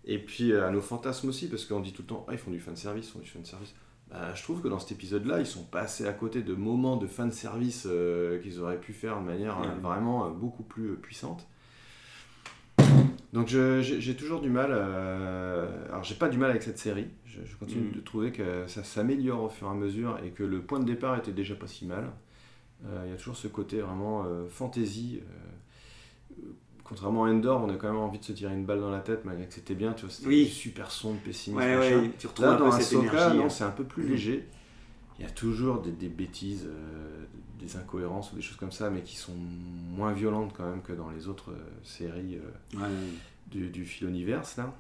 Et puis à nos fantasmes aussi, parce qu'on dit tout le temps, ah, ils font du fanservice, ils font du fanservice. Bah, je trouve que dans cet épisode-là, ils sont passés à côté de moments de fanservice euh, qu'ils auraient pu faire de manière euh, vraiment euh, beaucoup plus puissante. Donc j'ai toujours du mal. Alors j'ai pas du mal avec cette série. Je, je continue Mhm. de trouver que ça s'améliore au fur et à mesure et que le point de départ était déjà pas si mal. Il y a toujours ce côté vraiment fantasy. Contrairement à Endor, on a quand même envie de se tirer une balle dans la tête malgré que c'était bien. Tu vois, c'était Oui. super sombre, pessimiste. Ouais, ouais, tu retrouves Là, un dans peu cette Ahsoka, énergie. non, hein. c'est un peu plus Mhm. léger. Il y a toujours des, des bêtises, euh, des incohérences ou des choses comme ça, mais qui sont moins violentes quand même que dans les autres euh, séries euh, Ouais, du, du Philoniverse, là.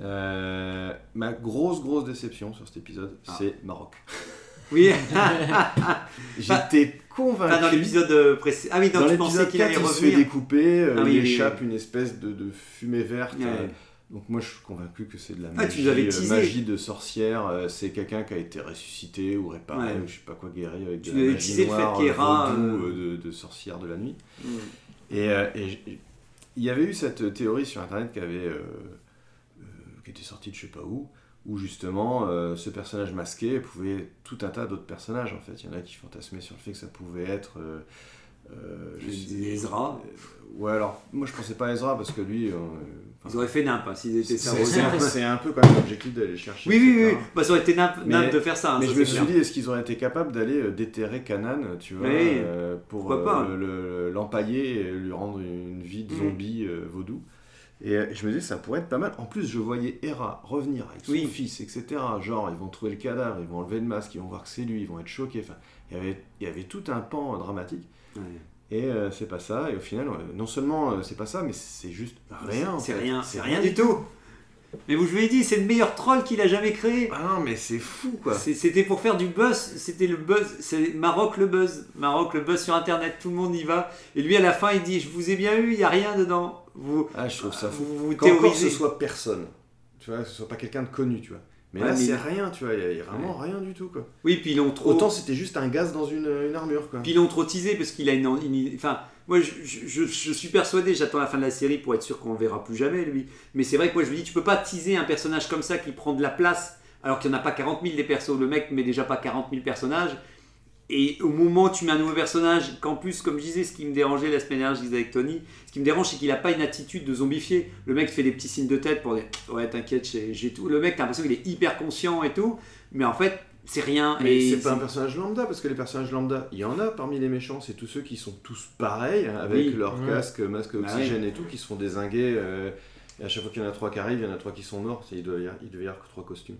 Euh, ma grosse, grosse déception sur cet épisode, Ah. c'est Maroc. (laughs) Oui, (laughs) J'étais convaincu. Dans l'épisode euh, précédent. Ah oui, donc Dans tu pensais l'épisode qu'il 4, allait il se fait revenir. découper, euh, Ah oui, il oui, échappe oui. une espèce de, de fumée verte. Euh, donc moi je suis convaincu que c'est de la Ah, magie, de sorcière. euh, c'est quelqu'un qui a été ressuscité ou réparé Ouais. ou je sais pas quoi guéri avec Tu de la magie teasé le fait noire, vaudou, euh, de, de sorcière de la nuit. Mm. Et, il y avait eu cette théorie sur internet qui avait qui était sortie de je sais pas où, où justement euh, ce personnage masqué pouvait être tout un tas d'autres personnages en fait. Il y en a qui fantasmaient sur le fait que ça pouvait être euh, euh, Ezra. euh, ouais alors moi je pensais pas à Ezra parce que lui euh, Ils auraient fait nimp hein, s'ils étaient c'est cerveaux. c'est un, peu- (laughs) c'est un peu quand même l'objectif d'aller chercher. Oui, oui, oui. Bah, ça aurait été nimp, Mais- nimp de faire ça. hein, Mais ça, je me suis dit, est-ce qu'ils auraient été capables d'aller déterrer Kanan, tu vois, Oui. pour pas. le- le- l'empailler et lui rendre une vie de Mhm. zombie euh, vaudou? Et euh, je me disais, ça pourrait être pas mal. En plus, je voyais Hera revenir avec son Oui. fils, etc. Genre, ils vont trouver le cadavre, ils vont enlever le masque, ils vont voir que c'est lui, ils vont être choqués. Enfin, il y avait, il y avait tout un pan dramatique. Ouais. Et euh, c'est pas ça. Et au final, non seulement euh, c'est pas ça, mais c'est juste rien. en C'est rien, C'est rien du tout. Mais vous, je vous l'ai dit, c'est le meilleur troll qu'il a jamais créé. Ah non, mais c'est fou, quoi. C'était pour faire du buzz, c'était le buzz, c'est Maroc le buzz, Maroc le buzz sur internet, tout le monde y va. Et lui à la fin il dit Je vous ai bien eu, il n'y a rien dedans. Vous, Ah, je trouve ça fou. vous, vous Qu'encore ce théorisez. soit personne. Tu vois, que ce soit pas quelqu'un de connu, tu vois. Mais Ouais, là, c'est rien, tu vois. Il y a- vraiment rien du tout, quoi. Oui, puis ils l'ont trop. Autant c'était juste un gaz dans une, une armure, quoi. Puis ils l'ont trop teasé parce qu'il a une, une- Enfin, moi je- je suis persuadé, j'attends la fin de la série pour être sûr qu'on le verra plus jamais lui. Mais c'est vrai que moi je me dis, tu peux pas teaser un personnage comme ça qui prend de la place alors qu'il n'y en a pas 40 000 des persos. Le mec met déjà pas 40 000 personnages. Et au moment où tu mets un nouveau personnage, qu'en plus, comme je disais, ce qui me dérangeait la semaine dernière, je disais avec Tony, ce qui me dérange, c'est qu'il n'a pas une attitude de zombifié. Le mec fait des petits signes de tête pour dire Ouais, t'inquiète, j'ai tout. Le mec, t'as l'impression qu'il est hyper conscient et tout, mais en fait, c'est rien. Mais et c'est pas un personnage lambda, parce que les personnages lambda, il y en a parmi les méchants, c'est tous ceux qui sont tous pareils, hein, avec Oui. leur Ouais. casque, masque Bah oxygène et tout, qui se font désinguer. euh, et à chaque fois qu'il y en a trois qui arrivent, il y en a trois qui sont morts, il devait y avoir, il devait y avoir que trois costumes.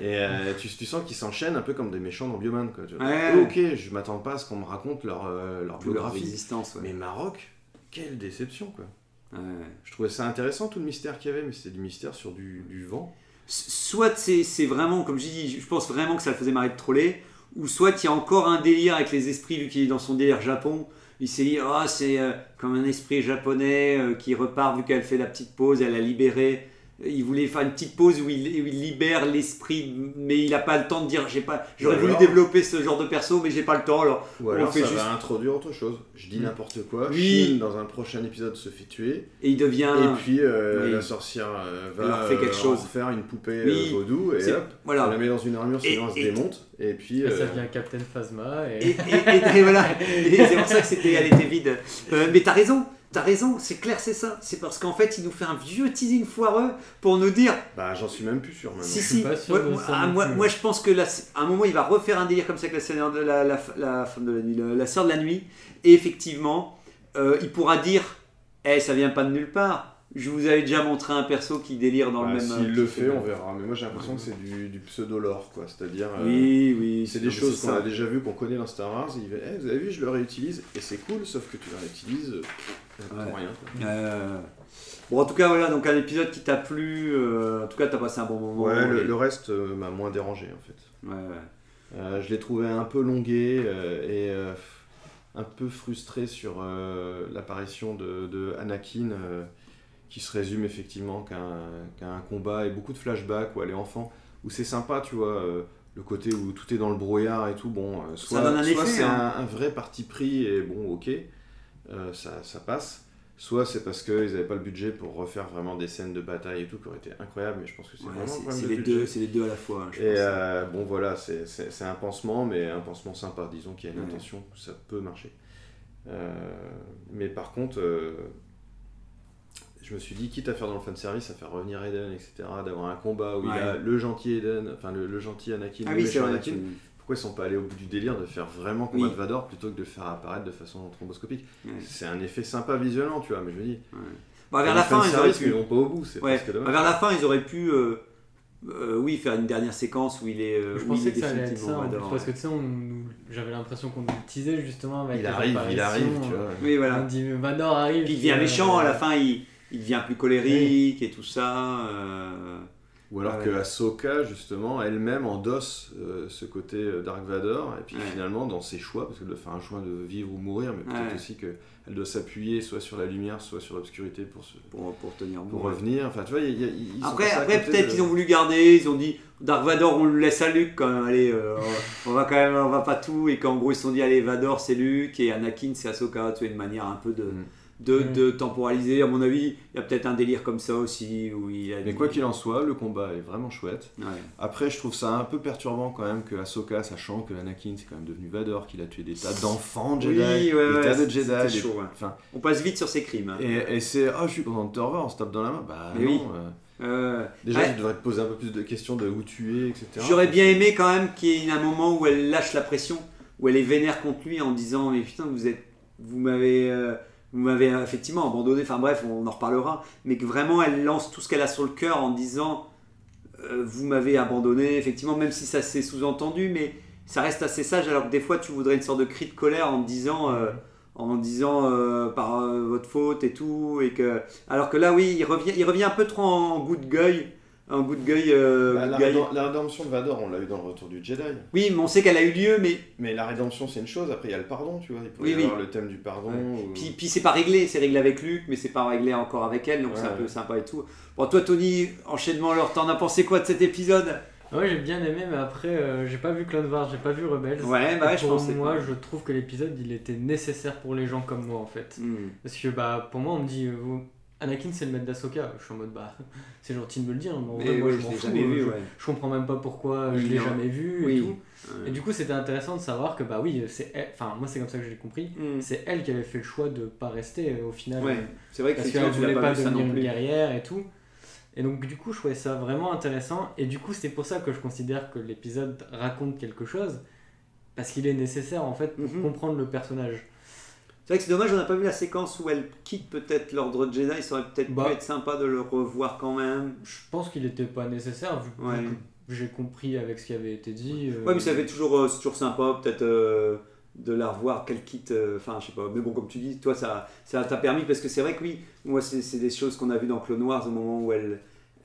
Et euh, tu, tu sens qu'ils s'enchaînent un peu comme des méchants dans Bioman. Quoi, tu vois. Ouais. Ok, je m'attends pas à ce qu'on me raconte leur, euh, leur leur biographie. existence. ouais. Mais Maroc, quelle déception quoi. Ouais. Je trouvais ça intéressant tout le mystère qu'il y avait, mais c'était du mystère sur du, du vent. soit c'est vraiment, comme je dis, je pense vraiment que ça le faisait marrer de troller, ou soit il y a encore un délire avec les esprits, vu qu'il est dans son délire Japon. Il s'est dit, ah, c'est euh, comme un esprit japonais qui repart, vu qu'elle fait la petite pause, elle a libéré. Il voulait faire une petite pause où il, où il libère l'esprit, mais il n'a pas le temps de dire, j'ai pas, j'aurais Ou voulu développer ce genre de perso, mais j'ai pas le temps. Alors, Ou On fait ça juste- va introduire autre chose. Je dis Mm. n'importe quoi. Oui. Shin, dans un prochain épisode, se fait tuer. et il devient. Et puis euh, oui. la sorcière euh, va leur fait quelque euh, chose. faire une poupée Oui. euh, vaudou et C'est- hop, voilà. on la met dans une armure, sinon Et- elle se et- démonte. Et puis Et ça euh, devient Captain Phasma. Et, Et... et- et voilà, Et c'est pour ça que c'était, elle était vide. Euh, mais t'as raison, t'as raison, c'est clair, c'est ça. C'est parce qu'en fait, il nous fait un vieux teasing foireux pour nous dire bah j'en suis même plus sûr maintenant. si, suis si. pas sûr Ouais, de moi, ça non moi, plus. moi, je pense que là, à un moment, il va refaire un délire comme ça avec la, seigneur de la, la, la femme de la nuit, la, la sœur de la nuit. Et effectivement, euh, il pourra dire Eh, ça vient pas de nulle part. Je vous avais déjà montré un perso qui délire dans Bah, le même. S'il euh, le fait, fait- on verra. Mais moi j'ai l'impression que c'est du, du pseudo-lore, quoi. C'est-à-dire. euh, Oui, oui. C'est des choses qu'on a déjà vues, qu'on connaît dans Star Wars. Et il va, Eh, vous avez vu, je le réutilise et c'est cool, sauf que tu le réutilises euh, pour Ouais. rien. quoi. Euh, Bon, en tout cas, voilà, donc un épisode qui t'a plu. euh, en tout cas, t'as passé un bon moment. Ouais, le, Et- le reste euh, m'a moins dérangé en fait. Ouais, ouais. Euh, je l'ai trouvé un peu longué euh, et euh, un peu frustré sur euh, l'apparition de, de Anakin euh, qui se résume effectivement qu'à un, combat et beaucoup de flashbacks où elle est enfant, où c'est sympa, tu vois, euh, le côté où tout est dans le brouillard et tout. Bon, euh, soit, soit c'est hein. un, un vrai parti pris et bon, ok, euh, ça, ça passe. Soit c'est parce qu'ils n'avaient pas le budget pour refaire vraiment des scènes de bataille et tout qui auraient été incroyables, mais je pense que c'est Ouais, vraiment c'est les, deux, c'est les deux à la fois. hein, je Et pense. bon voilà, c'est- un pansement, mais un pansement sympa. Disons qu'il y a une Ouais. intention, ça peut marcher. Mais par contre, je me suis dit, quitte à faire dans le fanservice, à faire revenir Eden, etc., d'avoir un combat où Ouais. il a le gentil Eden, enfin le, le gentil Anakin, Ah le oui, c'est méchant vrai. Anakin, tu- pourquoi ils sont pas allés au bout du délire de faire vraiment combat Oui. de Vador plutôt que de le faire apparaître de façon thromboscopique? Ouais. C'est un effet sympa visuellement, tu vois, mais je me dis. Bah, vers la fin, ils auraient ils pu. vont pas au bout, c'est Ouais. presque Bah, vers la fin, ils auraient pu. euh, euh, oui, faire une dernière séquence où il est. euh, Je pensais il est que ça allait être ça, Vador, parce que ouais. tu sais, j'avais l'impression qu'on nous le teasait justement avec Il arrive, il arrive, tu vois. Oui, On voilà. dit Vador arrive. Puis il devient euh, méchant à la fin, il, il devient plus colérique et tout ça. euh, Ou alors Ouais. que Ahsoka, justement, elle-même endosse euh, ce côté euh, Dark Vador, et puis Ouais. finalement, dans ses choix, parce qu'elle doit faire un choix de vivre ou mourir, mais peut-être Ouais. aussi qu'elle doit s'appuyer soit sur la lumière, soit sur l'obscurité pour, se- pour, pour tenir pour revenir. Enfin, tu vois, y y ils Après, après peut-être de- qu'ils ont voulu garder, ils ont dit Dark Vador, on le laisse à Luke quand même. Allez, euh, on va quand même, on va pas tout. Et qu'en gros, ils se sont dit Allez, Vador c'est Luke et Anakin c'est Ahsoka. Tu vois, une manière un peu de, Mm. De, Mm. de temporaliser. À mon avis, il y a peut-être un délire comme ça aussi. Où il a Mais quoi qu'il en soit, le combat est vraiment chouette. Ouais. Après, je trouve ça un peu perturbant quand même que Ahsoka, sachant que Anakin c'est quand même devenu Vador, qu'il a tué des tas d'enfants Oui, Jedi, ouais, des ouais, tas de Jedi. des- chaud, ouais. enfin, On passe vite sur ces crimes. hein. et, et c'est ah, je suis content de te revoir, on se tape dans la main. Bah Mais non. oui. euh, Euh, déjà, ouais. tu devrais te poser un peu plus de questions de où tu es, etc. J'aurais bien aimé quand même qu'il y ait un moment où elle lâche la pression, où elle est vénère contre lui en disant mais putain vous êtes, vous m'avez, euh, vous m'avez euh, effectivement abandonné. Enfin bref, on en reparlera, mais que vraiment elle lance tout ce qu'elle a sur le cœur en disant euh, vous m'avez abandonné. Effectivement, même si ça c'est sous-entendu, mais ça reste assez sage. Alors que des fois tu voudrais une sorte de cri de colère en disant. euh, en par votre faute et tout et que alors que là oui il revient un peu trop en good guy un good guy, euh, Bah, good la, guy. rédem- la rédemption de Vador, on l'a eu dans le retour du Jedi. Oui, mais on sait qu'elle a eu lieu, mais Mais la rédemption, c'est une chose. Après, il y a le pardon, tu vois. Il pourrait Oui, y oui. avoir le thème du pardon. ou- puis, puis c'est pas réglé, c'est réglé avec Luc, mais c'est pas réglé encore avec elle, donc c'est un Ouais. peu sympa et tout. Bon, toi, Tony, enchaînement, alors t'en as pensé quoi de cet épisode? Ouais, j'ai bien aimé, mais après, euh, j'ai pas vu Clone Wars, j'ai pas vu Rebels. Ouais, bah ouais, je pensais moi, je trouve que l'épisode, il était nécessaire pour les gens comme moi, en fait. Hmm. Parce que, bah, pour moi, on me dit, euh, vous- Anakin, c'est le maître d'Asoka. Je suis en mode, bah, (laughs) c'est gentil de me le dire, mais en vrai, Mais moi, ouais, je je m'en l'ai fous. jamais vu, je, ouais. je comprends même pas pourquoi je l'ai jamais vu Oui. et tout. Ouais. Et du coup, c'était intéressant de savoir que, bah oui, c'est elle- enfin, moi, c'est comme ça que je l'ai compris. Hmm. C'est elle qui avait fait le choix de pas rester euh, au final. Ouais, c'est vrai que Parce qu'elle voulait pas, pas devenir une guerrière et tout. Et donc du coup je trouvais ça vraiment intéressant et du coup c'est pour ça que je considère que l'épisode raconte quelque chose parce qu'il est nécessaire en fait pour Mhm. comprendre le personnage. C'est vrai que c'est dommage, on n'a pas vu la séquence où elle quitte peut-être l'ordre Jedi, ça aurait peut-être Bah. pu être sympa de le revoir quand même. Je pense qu'il n'était pas nécessaire vu Ouais. que j'ai compris avec ce qui avait été dit. euh, Ouais, mais ça fait toujours, euh, c'est toujours sympa, peut-être euh, de la revoir, qu'elle quitte. euh, Enfin, je sais pas. Mais bon, comme tu dis, toi, ça ça t'a permis, parce que c'est vrai que oui, moi, c'est c'est des choses qu'on a vues dans Clone Wars au moment où elle,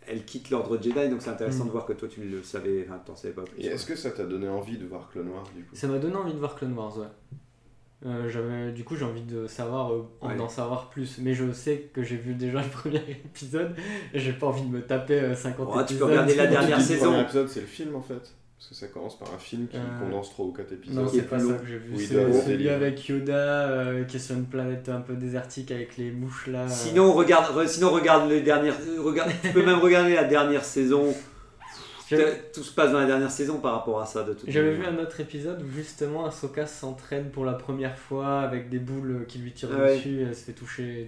elle quitte l'ordre Jedi, donc c'est intéressant Mm. de voir que toi, tu le savais, enfin, t'en savais pas plus. Et est-ce que ça t'a donné envie de voir Clone Wars du coup? Ça m'a donné envie de voir Clone Wars, ouais. Euh, j'avais, du coup, j'ai envie de savoir, euh, Ouais. d'en savoir plus. Mais je sais que j'ai vu déjà (laughs) le premier épisode et j'ai pas envie de me taper euh, 50 Oh, tu peux épisodes. regarder la dernière saison. Le premier épisode, c'est le film en fait. Parce que ça commence par un film qui Euh, condense 3 ou 4 épisodes. Non, c'est pas ça que j'ai vu. Oui, c'est celui avec Yoda euh, qui est sur une planète un peu désertique avec les mouches là. euh. Sinon, regarde, re- sinon, regarde les dernières. euh, Regarde, tu peux même regarder la dernière saison. J'avais- Tout se passe dans la dernière saison par rapport à ça, de toute J'avais vu un autre épisode où justement Ahsoka s'entraîne pour la première fois avec des boules qui lui tirent Ah ouais. dessus et elle se fait toucher.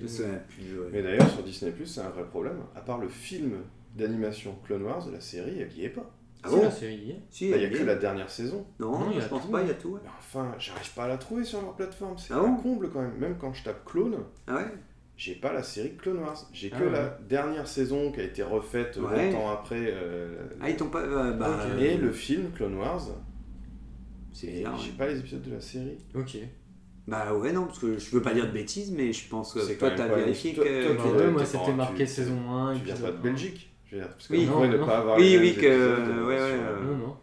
plus, ouais. Mais d'ailleurs, sur Disney, c'est un vrai problème. À part le film d'animation Clone Wars, la série, elle y est pas. Ah bon la série y est. Si, Bah, Il y a que la dernière saison. Non, Non, il y a je pense tout, pas, il y a tout. ouais. Mais enfin, j'arrive pas à la trouver sur leur plateforme. C'est Ah un bon comble quand même. Même quand je tape Clone, Ah ouais j'ai pas la série Clone Wars. J'ai que Ah ouais. la dernière saison qui a été refaite Ouais. longtemps après. euh, Ah, ils t'ont pas. euh, bah. Et le film Clone Wars. C'est bizarre. J'ai ouais. pas les épisodes de la série. Ok. Bah ouais, non, parce que je veux pas dire de bêtises, mais je pense que C'est toi quand t'as vérifié toi- que. toi, Bah moi c'était marqué tu- saison 1. Tu viens pas de Belgique. Je veux dire, parce que Oui, non, ne pas avoir Oui, oui, que- euh, ouais, ouais, euh, Non, non.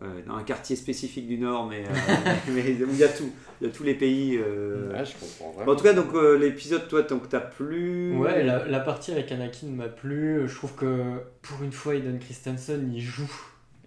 Ouais, dans un quartier spécifique du Nord, mais, euh, (laughs) mais il y a tout. Il y a tous les pays. euh. Je comprends vraiment. en tout cas, donc euh, l'épisode, toi, donc t'as plu. Ouais, la, la partie avec Anakin m'a plu. Je trouve que pour une fois, Eden Christensen il joue.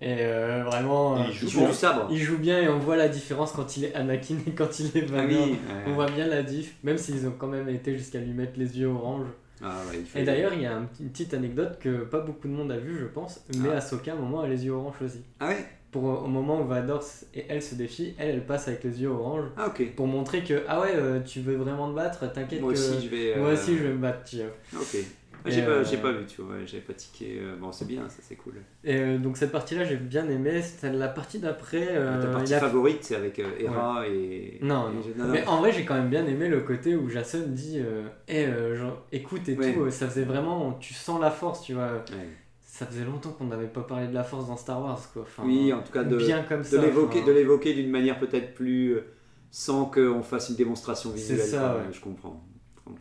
Et euh, vraiment, Il euh, joue Il joue du sabre. il joue bien et on voit la différence quand il est Anakin et quand il est Ah oui. ouais. On voit bien la diff, même s'ils ont quand même été jusqu'à lui mettre les yeux orange. Ah ouais, il fait- Et d'ailleurs, il y a un- une petite anecdote que pas beaucoup de monde a vu, je pense, mais Ah. Ahsoka, à un moment, a les yeux orange aussi. Ah ouais? Pour, au moment où Vador et elle se défient, elle, elle passe avec les yeux orange Ah pour montrer que, ah ouais, euh, tu veux vraiment te battre, t'inquiète Moi que. aussi, je vais. Moi euh, aussi, je vais me battre, tu vois. Ok. Ah, J'ai pas, euh, j'ai pas vu, tu vois, j'avais pas tiqué. euh, Bon, c'est bien, ça c'est cool. Et euh, donc cette partie-là, j'ai bien aimé. C'était la partie d'après. euh, Ta partie a- favorite, c'est avec euh, Hera et. Non, et- non. Mais en vrai, j'ai quand même bien aimé le côté où Jason dit euh, Eh, euh, genre, écoute et Ouais. tout. euh, Ça faisait vraiment. Tu sens la force, tu vois. Ouais. Ça faisait longtemps qu'on n'avait pas parlé de la force dans Star Wars, quoi. Enfin, Oui, en tout cas, de, bien comme de ça. l'évoquer, enfin. de l'évoquer d'une manière peut-être plus. euh, sans qu'on fasse une démonstration C'est visuelle. ça, quoi, ouais. Je comprends.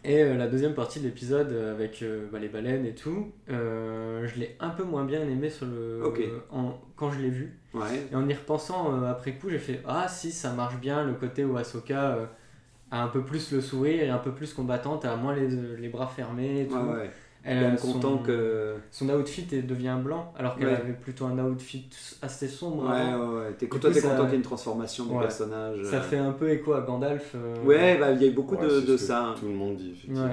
Et euh, la deuxième partie de l'épisode euh, avec euh, bah, les baleines et tout, euh, je l'ai un peu moins bien aimé sur le, Ok. en, quand je l'ai vu. Ouais. Et en y repensant après coup, j'ai fait Ah si, ça marche bien le côté où Ahsoka a un peu plus le sourire et un peu plus combattante, a moins les, les bras fermés et tout. Ouais, ouais. Elle a son, content que. son outfit devient blanc alors qu'elle Ouais. avait plutôt un outfit assez sombre Ouais, avant. ouais, ouais. Toi, t'es ça- content qu'il y ait une transformation du Ouais. personnage. Ça euh. fait un peu écho à Gandalf. euh, Ouais, bah, il y a eu beaucoup Ouais, de, ça. Tout le monde dit, effectivement.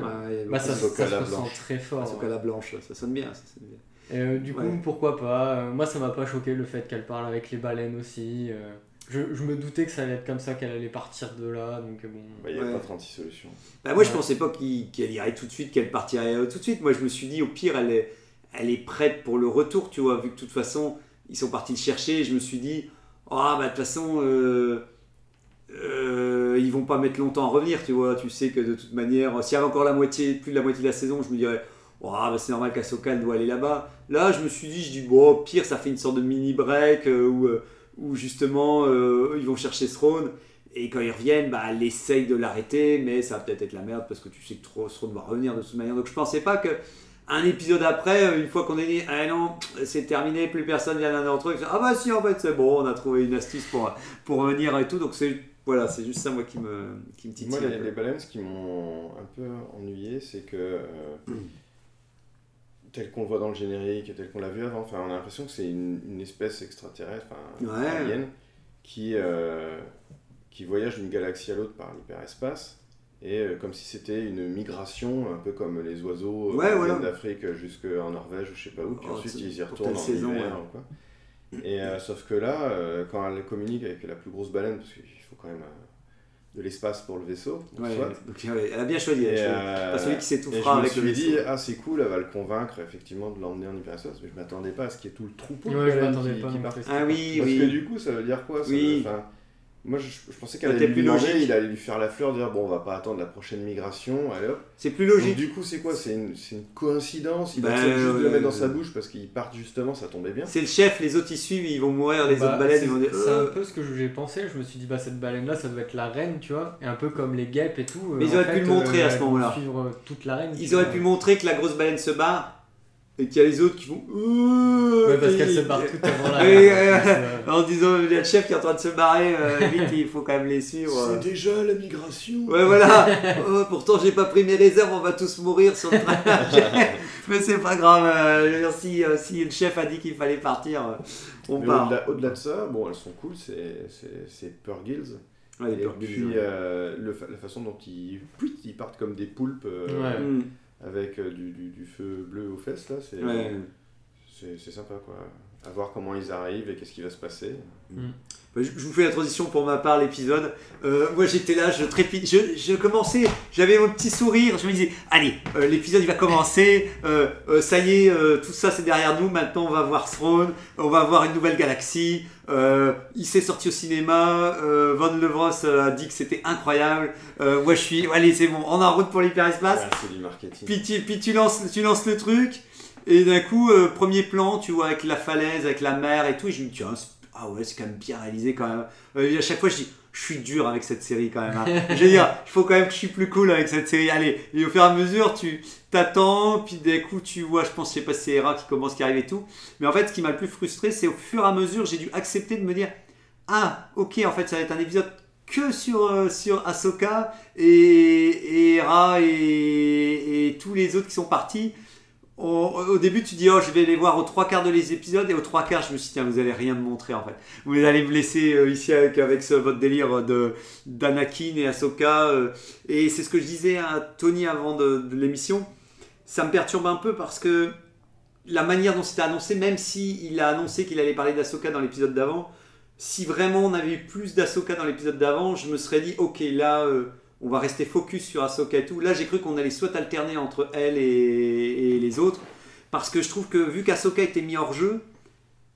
Bah, ça, ça Ahsoka se ressent blanche. très fort. Ouais. la blanche, ça sonne bien. Ça sonne bien. Et euh, du coup, Ouais. pourquoi pas Euh, Moi, ça m'a pas choqué le fait qu'elle parle avec les baleines aussi. euh, je, je me doutais que ça allait être comme ça, qu'elle allait partir de là. Donc, euh, bon. Bah, Il n'y a Ouais. pas 36 solutions. Bah, moi, je Ouais. pensais pas qu'elle irait tout de suite, qu'elle partirait euh, tout de suite. Moi, je me suis dit, au pire, elle est, elle est prête pour le retour, tu vois, vu que de toute façon, ils sont partis le chercher. Je me suis dit, ah, bah, de toute façon, euh, euh, ils vont pas mettre longtemps à revenir, tu vois. Tu sais que de toute manière, s'il y avait encore la moitié, plus de la moitié de la saison, je me dirais, ah, bah, c'est normal qu'Asoka elle doit aller là-bas. Là, je me suis dit, je dis, bon, au pire, ça fait une sorte de mini break euh, où, euh, où justement, euh, ils vont chercher Throne. Et quand ils reviennent, bah, elle essaye de l'arrêter, mais ça va peut-être être la merde parce que tu sais que Throne va revenir de toute manière. Donc je pensais pas que un épisode après, euh, une fois qu'on est dit, ah non, c'est terminé, plus personne vient d'un d'entre eux, ah bah si, en fait, c'est bon, on a trouvé une astuce pour, pour revenir et tout. Donc c'est voilà, c'est juste ça, moi, qui me, qui me titille. Moi, les, ce qui m'ont un peu ennuyé, c'est que, euh, tel qu'on le voit dans le générique tel qu'on l'a vu avant, enfin, on a l'impression que c'est une, une espèce extraterrestre, enfin, Ouais. alien, qui, euh, qui voyage d'une galaxie à l'autre par l'hyperespace. Et euh, comme si c'était une migration, un peu comme les oiseaux euh, Ouais, voilà. d'Afrique jusqu'en Norvège ou je sais pas où, puis Oh, ensuite ils y retournent en saison, hiver ouais. ou quoi. Et euh, sauf que là, quand elle communique avec la plus grosse baleine, parce qu'il faut quand même de l'espace pour le vaisseau, donc Ouais, soit, donc, ouais, elle a bien choisi. elle et, a choisi. euh, Pas celui qui s'étouffera je me avec suis le dit, ah c'est cool, elle va le convaincre effectivement de l'emmener en hyperespace, mais je m'attendais pas à ce qu'il y ait tout le troupeau de Ouais, je qui- pas qui plus. Ah oui, Parce oui. que du coup, ça veut dire quoi ça Oui. Moi, je, je pensais qu'elle C'était allait plus logique. il allait lui faire la fleur, dire bon, on va pas attendre la prochaine migration, allez hop. C'est plus Donc, logique. du coup, c'est quoi? C'est une, c'est une coïncidence? Il Ben, accepte juste de le euh, mettre dans sa bouche parce qu'ils partent justement, ça tombait bien. C'est le chef, les autres ils suivent, ils vont mourir, les Bah, autres baleines c'est- ils vont dire. C'est un euh. peu ce que j'ai pensé. Je me suis dit, bah, cette baleine-là, ça doit être la reine, tu vois. Et un peu comme les guêpes et tout. Mais euh, ils en auraient pu le montrer à euh, ce moment-là. suivre euh, toute la reine. Ils auraient pu montrer que la grosse baleine se barre et qu'il y a les autres qui vont. Ouais, parce qu'elle se barre tout avant la (laughs) euh. En disant, il y a le chef qui est en train de se barrer, euh, (laughs) vite, il faut quand même les suivre. déjà la migration Ouais, voilà. Oh, pourtant, j'ai pas pris mes réserves, on va tous mourir sur le trajet. (laughs) Mais c'est pas grave. euh, si, euh, si le chef a dit qu'il fallait partir, euh, on Mais part. au-delà, au-delà de ça, bon, elles sont cool, c'est, c'est, c'est. Ouais, et puis du- euh, le fa- la façon dont ils, ils partent comme des poulpes euh, Ouais. Avec euh, du, du, du feu bleu aux fesses, là, c'est, Ouais. c'est, c'est sympa quoi. À voir comment ils arrivent et qu'est-ce qui va se passer. Bah, Je vous fais la transition pour ma part, l'épisode. Euh, moi j'étais là, je trépide, je, je commençais, j'avais mon petit sourire, je me disais, allez, euh, l'épisode il va commencer, euh, euh, ça y est, euh, tout ça c'est derrière nous, maintenant on va voir Throne, on va voir une nouvelle galaxie, euh, il s'est sorti au cinéma, euh, Van Levros a dit que c'était incroyable, Euh, moi je suis, allez c'est bon, on est en route pour l'hyperespace, Ah, c'est du marketing. puis tu, puis tu lances, tu lances le truc, et d'un coup, euh, premier plan, tu vois, avec la falaise, avec la mer et tout, et je me dis, tiens, ah ouais, c'est quand même bien réalisé quand même. Euh, à chaque fois, je dis, je suis dur avec cette série quand même. hein. (laughs) je veux dire, il faut quand même que je suis plus cool avec cette série. Allez, et au fur et à mesure, tu t'attends, puis d'un coup, tu vois, je pense, je sais pas si c'est Hera qui commence, qui arrive et tout. Mais en fait, ce qui m'a le plus frustré, c'est au fur et à mesure, j'ai dû accepter de me dire, ah, ok, en fait, ça va être un épisode que sur, euh, sur Ahsoka et, et Hera et, et tous les autres qui sont partis. Au, début, tu dis, oh, je vais les voir aux trois quarts de les épisodes, et aux trois quarts, je me suis dit, tiens, vous allez rien me montrer en fait. Vous allez me laisser euh, ici avec, ce, votre délire de d'Anakin et Ahsoka. euh, et c'est ce que je disais à Tony avant de, l'émission. Ça me perturbe un peu parce que la manière dont c'était annoncé, même si il a annoncé qu'il allait parler d'Ahsoka dans l'épisode d'avant, si vraiment on avait eu plus d'Ahsoka dans l'épisode d'avant, je me serais dit, ok, là, euh, on va rester focus sur Ahsoka et tout. Là, j'ai cru qu'on allait soit alterner entre elle et, les autres, parce que je trouve que vu qu'Ahsoka était mis hors jeu,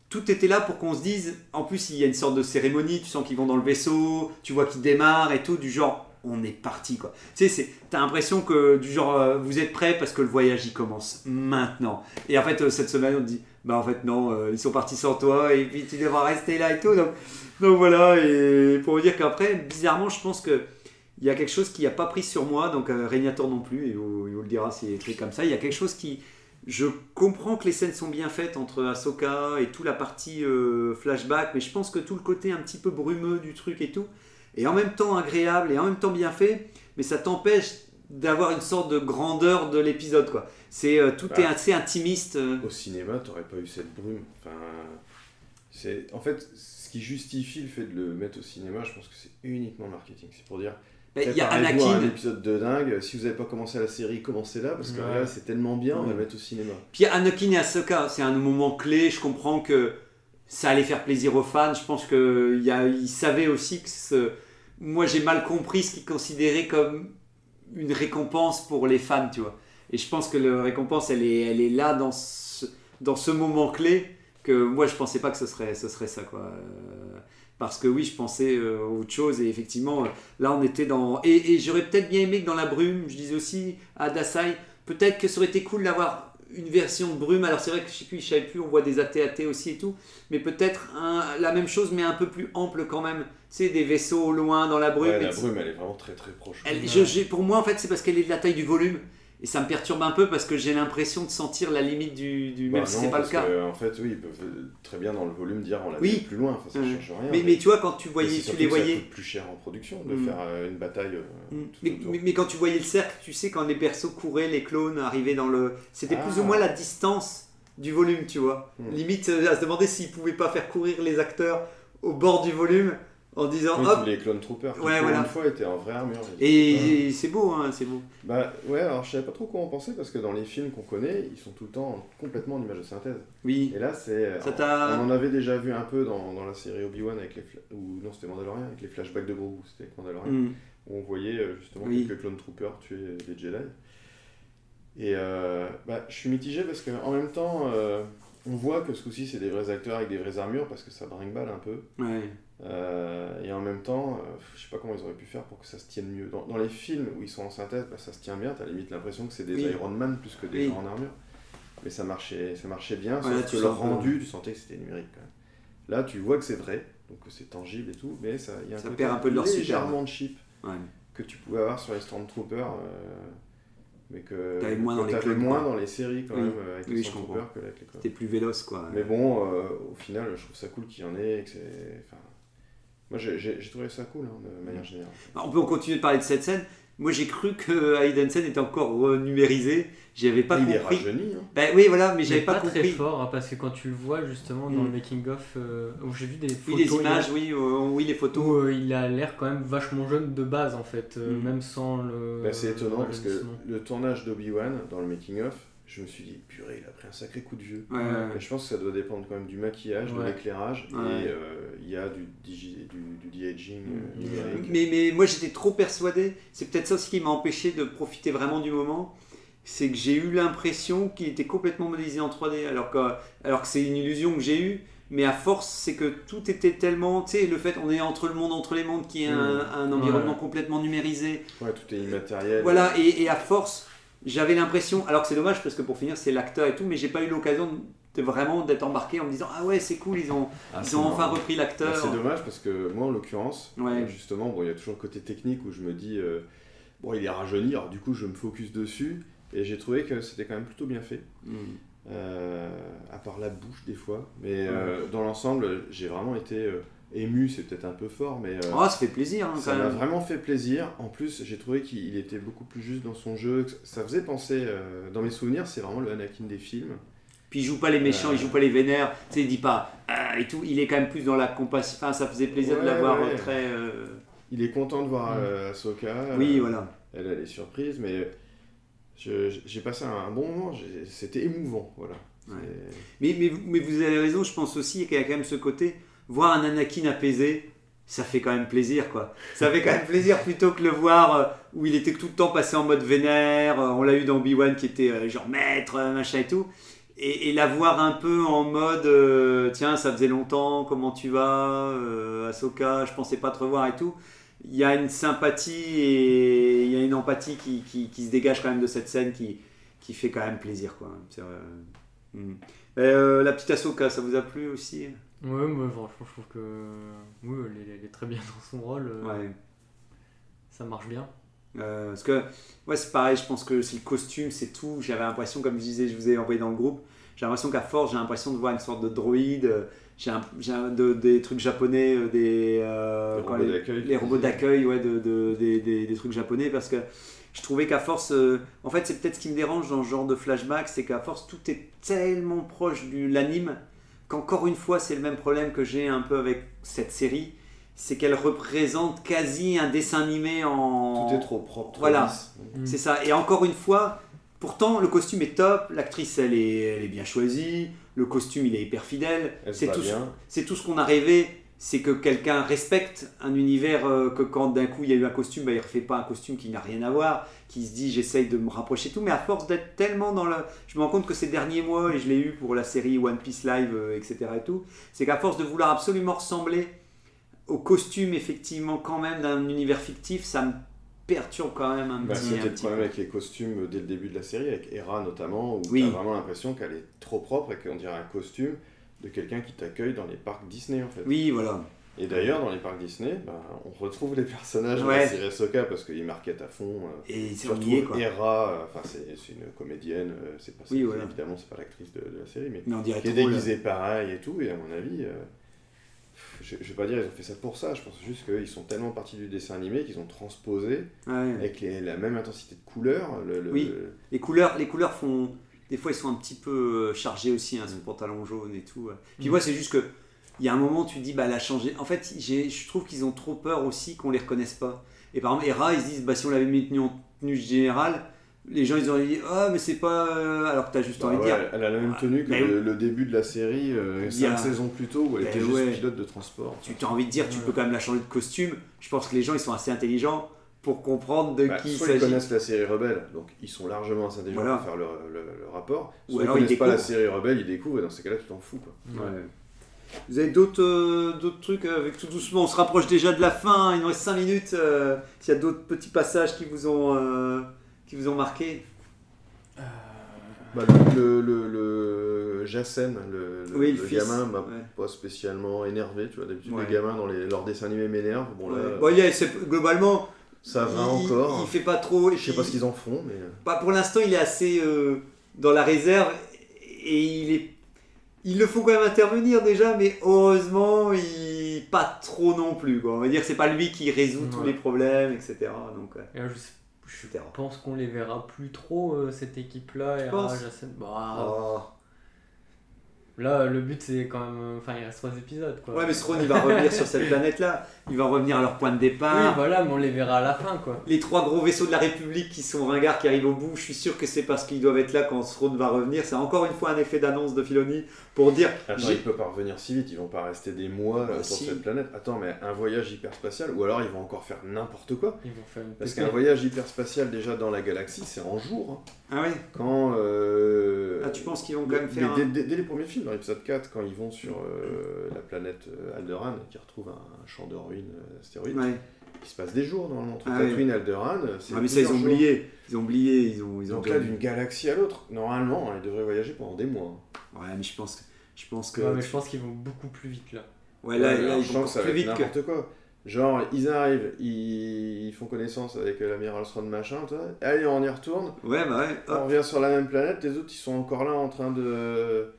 tout était là pour qu'on se dise. En plus, il y a une sorte de cérémonie. Tu sens qu'ils vont dans le vaisseau, tu vois qu'ils démarrent et tout, du genre. On est parti quoi. Tu sais, t'as l'impression que du genre euh, vous êtes prêts parce que le voyage il commence maintenant. Et en fait euh, cette semaine on te dit bah en fait non euh, ils sont partis sans toi et puis tu devras rester là et tout. Donc, donc voilà et pour vous dire qu'après bizarrement je pense que il y a quelque chose qui n'a pas pris sur moi donc euh, Régnator non plus il vous, il vous le dira c'est écrit comme ça. Il y a quelque chose qui je comprends que les scènes sont bien faites entre Ahsoka et toute la partie euh, flashback, mais je pense que tout le côté un petit peu brumeux du truc et tout est en même temps agréable et en même temps bien fait, mais ça t'empêche d'avoir une sorte de grandeur de l'épisode quoi. C'est euh, tout Bah. est assez intimiste. euh. Au cinéma, t'aurais pas eu cette brume. Enfin, c'est en fait ce qui justifie le fait de le mettre au cinéma. Je pense que c'est uniquement marketing. C'est pour dire. Il y a à un Anakin, épisode de dingue. Si vous n'avez pas commencé la série, commencez là parce que Ouais. là c'est tellement bien, on va le mettre au cinéma. puis Anakin et Ahsoka, c'est un moment clé. Je comprends que ça allait faire plaisir aux fans. Je pense que il y a- ils savaient aussi que ce... moi j'ai mal compris ce qu'ils considéraient comme une récompense pour les fans, tu vois. Et je pense que la récompense, elle est, elle est là dans ce, dans ce moment clé que moi je pensais pas que ce serait, ce serait ça, quoi. Euh, Parce que oui, je pensais euh, autre chose et effectivement, euh, là on était dans. Et, et j'aurais peut-être bien aimé que dans la brume, je disais aussi à Dasai, peut-être que ça aurait été cool d'avoir une version de brume. Alors c'est vrai que je sais plus, je savais plus, on voit des AT-AT aussi et tout, mais peut-être la même chose, mais un peu plus ample quand même. Tu sais, des vaisseaux au loin dans la brume. Ouais, et la brume, elle est vraiment très très proche. elle- je- j'ai- pour moi, en fait, c'est parce qu'elle est de la taille du volume. Et ça me perturbe un peu parce que j'ai l'impression de sentir la limite du. du Bah même si non, c'est pas le cas. que, en fait, oui, ils peuvent très bien dans le volume dire on l'a Oui. plus loin. Enfin, ça Mm. change rien. Mais, mais tu vois, quand tu voyais, c'est tu les voyais. coûte plus cher en production de Mm. faire euh, une bataille. euh, Mm. Mais, mais- quand tu voyais le cercle, tu sais, quand les persos couraient, les clones arrivaient dans le. C'était plus Ah. ou moins la distance du volume, tu vois. Mm. Limite euh, à se demander s'ils pouvaient pas faire courir les acteurs au bord du volume en disant Oui, hop. les clone troopers Ouais, pour voilà. une fois étaient en vraie armure. Et c'est beau, hein, c'est beau. Bah ouais, alors je savais pas trop quoi en penser parce que dans les films qu'on connaît, ils sont tout le temps complètement en image de synthèse. Oui. Et là, c'est. Ça t'a- On en avait déjà vu un peu dans, dans la série Obi-Wan avec les. Ou non, c'était Mandalorian avec les flashbacks de Grogu, c'était Mandalorian. Mm. Où on voyait euh, justement Oui. quelques clone troopers tuer des Jedi. Et euh, bah, je suis mitigé parce qu'en même temps, euh, on voit que ce coup-ci, c'est des vrais acteurs avec des vraies armures parce que ça brinque-balle un peu. Ouais. Euh, et en même temps, euh, je sais pas comment ils auraient pu faire pour que ça se tienne mieux. Dans, dans les films où ils sont en synthèse, bah, ça se tient bien, t'as limite l'impression que c'est des Oui. Iron Man plus que des Oui. gens en armure. Mais ça marchait, ça marchait bien, Ouais, sauf que le rendu, tu sentais que c'était numérique quand même. Là, tu vois que c'est vrai, donc que c'est tangible et tout, mais ça, il y a un Ça côté perd un peu de leur légèrement cheap Ouais. que tu pouvais avoir sur les Stormtroopers, euh, mais que T'avais moins dans les moins dans les séries quand Oui. même, avec les Stormtroopers que avec les. T'es plus véloce, quoi. Mais bon, au final, je trouve ça cool qu'il y en ait. que c'est- enfin, moi, j'ai- trouvé ça cool, hein, de manière générale. On peut continuer de parler de cette scène. Moi, j'ai cru que Aidensen était encore euh, numérisé. J'y avais pas il est compris. rajeuni. Hein. Ben oui, voilà, mais j'avais pas, pas, très fort hein, parce que quand tu le vois justement dans Mm. le making of où j'ai vu des Oui, photos les hier, images, oui, euh, oui, les photos. où euh, il a l'air quand même vachement jeune de base en fait, euh, Mm. même sans le. Bah, c'est étonnant le parce que le tournage d'Obi-Wan dans le making-of, je me suis dit, purée, il a pris un sacré coup de vieux. Ouais, je pense que ça doit dépendre quand même du maquillage, de l'éclairage, et euh, il y a du, digi- du, du de-aging euh, Mm. numérique. Mais, mais moi j'étais trop persuadé, c'est peut-être ça aussi qui m'a empêché de profiter vraiment du moment, c'est que j'ai eu l'impression qu'il était complètement modélisé en 3D, alors que, alors que c'est une illusion que j'ai eue, mais à force c'est que tout était tellement, tu sais, le fait on est entre le monde, entre les mondes, qui est un, Mm. un environnement complètement numérisé, Ouais, tout est immatériel. voilà, et, et à force j'avais l'impression, alors que c'est dommage parce que pour finir c'est l'acteur et tout, mais j'ai pas eu l'occasion de vraiment d'être embarqué en me disant ah ouais c'est cool, ils ont, Ah, ils ont marrant. enfin repris Bah, l'acteur. c'est dommage parce que moi, en l'occurrence, Ouais. justement, bon, il y a toujours le côté technique où je me dis, euh, bon, il est rajeuni, alors du coup, je me focus dessus. Et j'ai trouvé que c'était quand même plutôt bien fait, Mm. euh, à part la bouche des fois. Mais euh, dans l'ensemble, j'ai vraiment été euh, ému, c'est peut-être un peu fort, mais euh, Oh, ça fait plaisir hein, ça m'a vraiment fait plaisir. En plus, j'ai trouvé qu'il était beaucoup plus juste dans son jeu. Ça faisait penser, euh, dans mes souvenirs, c'est vraiment le Anakin des films. Puis il joue pas les méchants, Euh. il joue pas les vénères, tu sais, il dit pas ah, et tout, il est quand même plus dans la compassion. Enfin, ça faisait plaisir de l'avoir ouais. euh, très. euh, Il est content de voir Mm. euh, Ahsoka. Oui, euh, voilà. Elle, elle est surprise, mais j'ai passé un bon moment. C'était émouvant, voilà. Ouais. Mais, mais, mais vous avez raison, je pense aussi qu'il y a quand même ce côté, voir un Anakin apaisé, ça fait quand même plaisir, quoi. Ça fait quand même plaisir plutôt que le voir euh, où il était tout le temps passé en mode vénère. euh, on l'a eu dans Obi-Wan qui était euh, genre maître, machin et tout. Et, la voir un peu en mode tiens, ça faisait longtemps, comment tu vas, Ahsoka, je pensais pas te revoir et tout. Il y a une sympathie et il y a une empathie qui, qui, se dégage quand même de cette scène qui, qui fait quand même plaisir, quoi. Mm. Euh, la petite Ahsoka, ça vous a plu aussi? Ouais, moi franchement, je trouve que. Oui, elle est, elle est très bien dans son rôle. euh, Ouais. Ça marche bien. Euh, parce que, ouais, c'est pareil, je pense que c'est le costume, c'est tout. J'avais l'impression, comme je disais, je vous ai envoyé dans le groupe, j'ai l'impression qu'à force, j'ai l'impression de voir une sorte de droïde, euh, j'ai un- j'ai un- de- des trucs japonais, euh, des, euh, Les robots les, d'accueil, les tu robots disais. d'accueil, ouais, de, de- des, des- des trucs japonais, parce que je trouvais qu'à force, euh, en fait, c'est peut-être ce qui me dérange dans ce genre de flashback, c'est qu'à force, tout est tellement proche de l'anime qu'encore une fois, c'est le même problème que j'ai un peu avec cette série, c'est qu'elle représente quasi un dessin animé en. Tout est trop propre, trop Voilà. lisse. C'est ça. Et encore une fois, pourtant, le costume est top, l'actrice, elle est, elle est bien choisie, le costume, il est hyper fidèle. C'est tout, ce- tout ce qu'on a rêvé. C'est que quelqu'un respecte un univers euh, que quand d'un coup il y a eu un costume, bah, il ne refait pas un costume qui n'a rien à voir, qui se dit j'essaye de me rapprocher tout, mais à force d'être tellement dans le... Je me rends compte que ces derniers mois, et je l'ai eu pour la série One Piece Live, euh, etc. et tout, c'est qu'à force de vouloir absolument ressembler au costume effectivement quand même d'un univers fictif, ça me perturbe quand même un Bah, petit, C'était le problème peu. avec les costumes dès le début de la série, avec Hera notamment, où Oui. tu as vraiment l'impression qu'elle est trop propre et qu'on dirait un costume de quelqu'un qui t'accueille dans les parcs Disney en fait. Oui, voilà. Et d'ailleurs, dans les parcs Disney, ben, on retrouve les (laughs) personnages de Ouais. la série Ahsoka parce qu'ils marquent à fond. euh, Et c'est quoi. Hera, euh, enfin c'est c'est une comédienne, euh, c'est pas Oui, voilà. évidemment c'est pas l'actrice de, de la série, mais Mais on dirait qui est déguisée pareil et tout, et à mon avis, euh, je, je vais pas dire ils ont fait ça pour ça, je pense juste qu'ils sont tellement partis du dessin animé qu'ils ont transposé Ouais. avec les- la même intensité de couleur. Le, le- Oui. le- Les couleurs, les couleurs font. Des fois, ils sont un petit peu euh, chargés aussi, hein, pantalon jaune et tout. Puis Mm. moi, c'est juste que. Il y a un moment, tu te dis, bah, elle a changé. En fait, je trouve qu'ils ont trop peur aussi qu'on les reconnaisse pas. Et par exemple, Hera, ils se disent, bah, si on l'avait mis tenue en tenue générale, les gens, ils auraient dit, ah, mais c'est pas. euh, Alors que t'as juste Bah envie de dire. elle a la même tenue que le, le début de la série, euh, y a- cinq saisons plus tôt, où elle Mais était juste ouais. pilote de transport. Tu as envie de dire, tu peux quand même la changer de costume. Je pense que les gens, ils sont assez intelligents pour comprendre de Bah, qui il soit ils s'agit. connaissent la série Rebelle, donc ils sont largement assez intelligents Voilà. pour faire le, le- le rapport. Ou Soit alors ils ils connaissent pas la série Rebelle, ils découvrent, et dans ces cas-là, tu t'en fous. Quoi. Ouais. Vous avez d'autres euh, d'autres trucs euh, avec tout doucement On se rapproche déjà de la fin. Il nous reste 5 minutes. euh, S'il y a d'autres petits passages qui vous ont euh, qui vous ont marqué? Bah, le, le, le Jacen, le, le- Oui, le gamin, m'a ouais. pas spécialement énervé. Tu vois, d'habitude, Ouais. les gamins dans les, leurs dessins animés m'énervent. Bon, là, Ouais. Bon, c'est- globalement, ça va il, encore. Il, fait pas trop. Je sais pas ce qu'ils en font, mais. Bah, pour l'instant, il est assez euh, dans la réserve et il est. Ils le font quand même intervenir déjà, mais heureusement, il pas trop non plus. Quoi. On va dire que c'est pas lui qui résout tous les problèmes, etc. Donc, ouais. Et là, je, sais- je Etc. pense qu'on les verra plus trop, euh, cette équipe-là. et Jacen. Bah, Oh. Là, le but, c'est quand même. Enfin, il reste trois épisodes, quoi. Ouais, mais Throne, il va revenir sur cette (laughs) planète-là. Il va revenir à leur point de départ. Oui, voilà, mais on les verra à la fin, quoi. Les trois gros vaisseaux de la République qui sont ringards, qui arrivent au bout, je suis sûr que c'est parce qu'ils doivent être là quand Throne va revenir. C'est encore une fois un effet d'annonce de Filoni pour dire Attends, j'ai- il peut pas revenir si vite, ils vont pas rester des mois Bah, euh, sur si. cette planète. Attends, mais un voyage hyperspatial, ou alors ils vont encore faire n'importe quoi. Ils vont faire une Parce qu'un voyage hyperspatial déjà dans la galaxie, c'est en jour. hein. Ah ouais Quand. euh, Ah, tu penses qu'ils vont quand même faire dès, un- dès- dès les premiers films, dans l'épisode 4, quand ils vont sur euh, la planète euh, Alderaan et qu'ils retrouvent un, champ de ruines euh, astéroïdes, Ouais. il se passe des jours normalement. Entre Ah Tatooine et Alderaan, c'est Ah, mais ça, ils ont jours. oublié. Ils ont oublié. Ils ont, ils ont Donc là, d'une galaxie à l'autre, normalement, hein, ils devraient voyager pendant des mois. Ouais, mais je pense, je pense que. Ouais, mais je pense qu'ils vont beaucoup plus vite, là. Ouais, là, Ouais, là, alors, ils vont que plus vite que. n'importe quoi. Genre, ils arrivent, ils, ils font connaissance avec l'amiral Strong machin, toi. Allez, on y retourne. Ouais, bah ouais. On revient sur la même planète, les autres ils sont encore là en train de.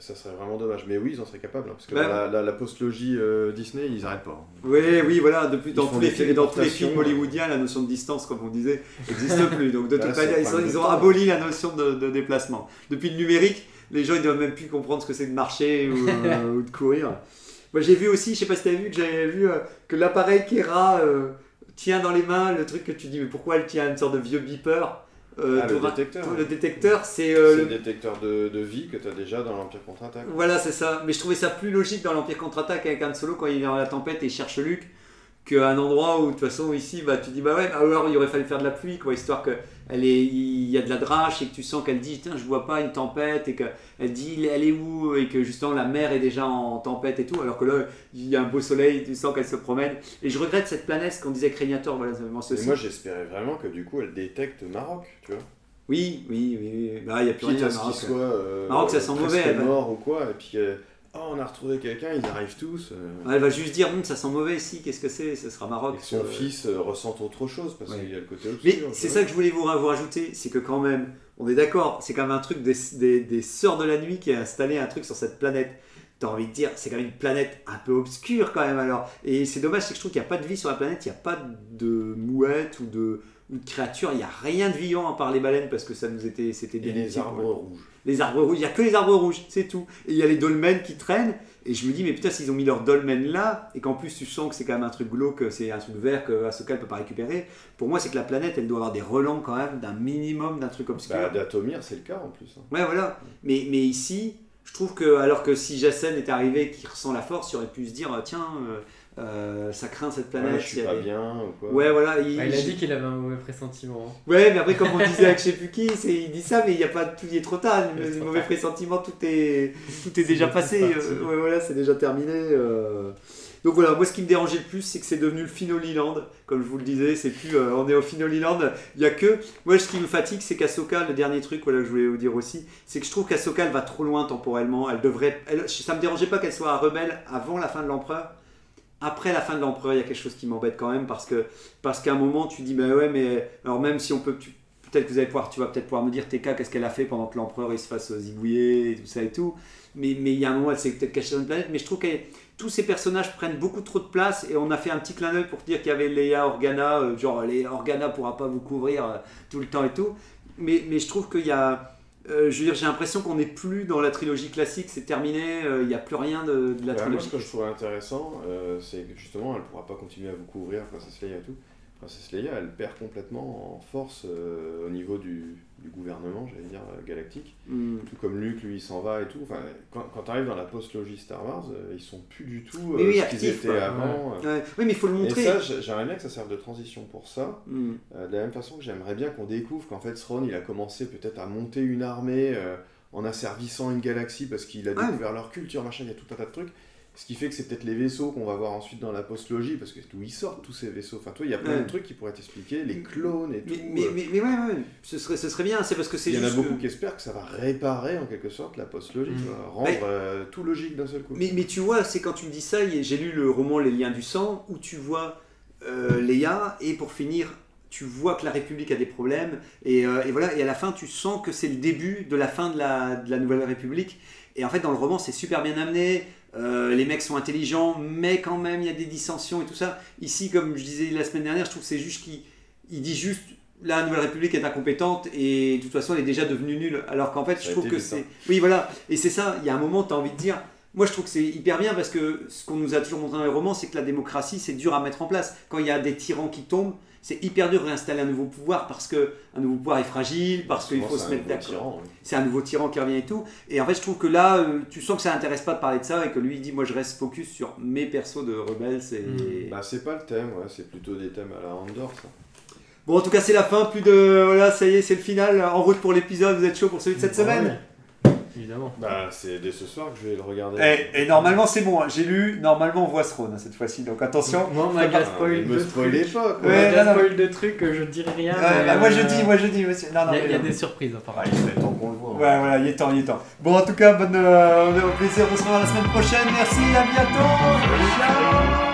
Ça serait vraiment dommage. Mais oui, ils en seraient capables. hein, parce que dans la, la, la post-logie euh, Disney, ils arrêtent pas. hein. Ouais, oui, voilà. Depuis, dans, tous les, films- dans tous les téléportations, films hollywoodiens, la notion de distance, comme on disait, n'existe plus. Donc, de Bah, toute manière, ils, ont- problème ils de ont temps. aboli la notion de, de déplacement. Depuis le numérique, les gens ils doivent même plus comprendre ce que c'est de marcher ou, euh, ou de courir. Moi, j'ai vu aussi, je sais pas si tu as vu, que j'avais vu euh, que l'appareil Kera tient dans les mains le truc que tu dis, mais pourquoi elle tient une sorte de vieux beeper? Euh, Ah, le détecteur. le détecteur, c'est euh, le détecteur de, de vie que tu as déjà dans l'Empire contre-attaque. Voilà, c'est ça. Mais je trouvais ça plus logique dans l'Empire contre-attaque avec Han Solo quand il est dans la tempête et il cherche Luke qu'à un endroit où de toute façon ici bah tu dis bah ouais bah alors il aurait fallu faire de la pluie quoi histoire que elle est il y a de la drache et que tu sens qu'elle dit tiens je vois pas une tempête et que elle dit elle est où et que justement la mer est déjà en tempête et tout alors que là il y a un beau soleil tu sens qu'elle se promène et je regrette cette planète qu'on disait Créniator voilà ça me moi j'espérais vraiment que du coup elle détecte Maroc, tu vois. oui oui oui, bah il y a plus Quitte rien à Maroc. soit euh, Maroc, ça sent mauvais, elle va- mort ou quoi, et puis euh, oh, on a retrouvé quelqu'un, ils arrivent tous. euh, elle va juste dire Hum, ça sent mauvais ici qu'est-ce que c'est ce sera Maroc et que son Euh, fils euh, ressente autre chose parce Ouais. qu'il y a le côté Mais obscur. c'est tu ça que je voulais vous, vous rajouter, c'est que quand même, on est d'accord, c'est quand même un truc des, des, des Sœurs de la Nuit qui a installé un truc sur cette planète. T'as envie de dire, c'est quand même une planète un peu obscure quand même alors. Et c'est dommage, c'est que je trouve qu'il n'y a pas de vie sur la planète, il n'y a pas de mouettes ou de, ou de créatures, il n'y a rien de vivant à part les baleines parce que ça nous était, c'était Et bien les utile, arbres rouges. Les arbres rouges, il n'y a que les arbres rouges, c'est tout. Et il y a les dolmens qui traînent, et je me dis, mais putain, s'ils ont mis leurs dolmens là, et qu'en plus tu sens que c'est quand même un truc glauque, c'est un truc vert que Ahsoka ne peut pas récupérer, pour moi, c'est que la planète, elle doit avoir des relents quand même d'un minimum d'un truc obscur. Bah, Datomir, c'est le cas en plus. hein. Ouais, voilà. Mais, mais ici, je trouve que, alors que si Jacen était arrivé, qui ressent la force, il aurait pu se dire, tiens, euh, euh, ça craint cette planète. Ouais, je suis il y a pas bien ou quoi. Ouais, voilà. il- il a dit qu'il avait un mauvais pressentiment. Ouais, mais après, comme on disait (laughs) avec je sais plus qui, il dit ça, mais il n'y a pas tout, il est trop tard. Il est Le trop mauvais tard. pressentiment, tout est, tout est déjà passé. euh, ouais, voilà, c'est déjà terminé. euh. Donc voilà, moi, ce qui me dérangeait le plus, c'est que c'est devenu le Finoliland. Comme je vous le disais, c'est plus, euh, on est au Finoliland. Il y a que, moi, ce qui me fatigue, c'est qu'Asoka, le dernier truc, voilà, que je voulais vous dire aussi, c'est que je trouve qu'Asoka, elle va trop loin temporellement. Elle devrait, elle, ça me dérangeait pas qu'elle soit rebelle avant la fin de l'empereur. Après la fin de l'empereur, il y a quelque chose qui m'embête quand même parce que parce qu'à un moment tu dis bah ouais mais alors même si on peut peut-être que vous allez pouvoir tu vas peut-être pouvoir me dire TK qu'est-ce qu'elle a fait pendant que l'empereur il se fasse euh, zigouiller et tout ça et tout. Mais mais il y a un moment elle s'est peut-être cachée dans une planète. Mais je trouve que tous ces personnages prennent beaucoup trop de place et on a fait un petit clin d'œil pour dire qu'il y avait Leia Organa euh, genre les Organa pourra pas vous couvrir euh, tout le temps et tout. Mais mais je trouve qu'il y a euh, je veux dire, j'ai l'impression qu'on n'est plus dans la trilogie classique, c'est terminé, euh, il n'y a plus rien de, de la Bah, moi, trilogie. ce que je trouve intéressant, euh, c'est que justement, elle pourra pas continuer à vous couvrir, Princesse Leia et tout. Princesse Leia, elle perd complètement en force euh, au niveau du, du gouvernement, j'allais dire, euh, galactique. Hmm. Tout comme Luke, lui, il s'en va et tout. Enfin, quand, quand tu arrives dans la post-logie Star Wars, euh, ils sont plus du tout euh, oui, ce qu'ils étaient quoi. avant. Ouais. Oui, mais il faut le Et montrer. ça, j'ai- j'aimerais bien que ça serve de transition pour ça. Hmm. De la même façon que j'aimerais bien qu'on découvre qu'en fait, Thrawn, il a commencé peut-être à monter une armée en asservissant une galaxie parce qu'il a découvert leur culture, machin, il y a tout un tas de trucs. Ce qui fait que c'est peut-être les vaisseaux qu'on va voir ensuite dans la post-logie, parce que d'où ils sortent tous ces vaisseaux. Enfin, toi, il y a plein Ouais. de trucs qui pourraient t'expliquer, les clones et tout. Mais, mais, euh. mais, mais ouais, ouais, ce serait, ce serait bien, c'est parce que c'est Il y en a beaucoup que- qui espèrent que ça va réparer en quelque sorte la post-logie, Mm. vois, rendre Mais- euh, tout logique d'un seul coup. Mais, mais tu vois, c'est quand tu me dis ça, j'ai lu le roman Les liens du sang, où tu vois euh, Léa, et pour finir, tu vois que la République a des problèmes, et, euh, et voilà, et à la fin, tu sens que c'est le début de la fin de la, de la Nouvelle République. Et en fait, dans le roman, c'est super bien amené. Euh, les mecs sont intelligents, mais quand même, il y a des dissensions et tout ça. Ici, comme je disais la semaine dernière, je trouve que c'est juste qu'il il dit juste la Nouvelle République est incompétente et de toute façon, elle est déjà devenue nulle. Alors qu'en fait, Ça je trouve que c'est. Oui, voilà. Et c'est ça, il y a un moment, tu as envie de dire. Moi, je trouve que c'est hyper bien parce que ce qu'on nous a toujours montré dans les romans, c'est que la démocratie, c'est dur à mettre en place. Quand il y a des tyrans qui tombent, c'est hyper dur de réinstaller un nouveau pouvoir parce que un nouveau pouvoir est fragile, parce qu'il faut c'est se mettre d'accord. oui. C'est un nouveau tyran qui revient et tout. Et en fait, je trouve que là, euh, tu sens que ça n'intéresse pas de parler de ça et que lui, il dit Moi, je reste focus sur mes persos de rebelles. Et... Mm. Bah, c'est pas le thème, ouais, c'est plutôt des thèmes à la Andor, ça. Bon, en tout cas, c'est la fin. Plus de. Voilà, ça y est, c'est le final. En route pour l'épisode. Vous êtes chaud pour celui de cette semaine? Évidemment. Bah, c'est dès ce soir que je vais le regarder. et, et normalement, c'est bon. hein. J'ai lu. Normalement, on voit Throne hein, cette fois-ci. Donc attention. Moi, on m'a déjà Ah, spoil me deux spoilez trucs. pas, quoi. On m'a Ouais, déjà non, non. spoil deux trucs je dirai rien. Ouais, mais, bah, moi, je euh, dis, moi, je dis, monsieur. Non, non, Il y a- mais il y a non. des surprises apparemment. Ah, il serait temps qu'on le voit. Ouais, voilà, il est temps, il est temps. Bon, en tout cas, bonne, euh, au plaisir de se revoir la semaine prochaine. Merci, à bientôt. Ciao.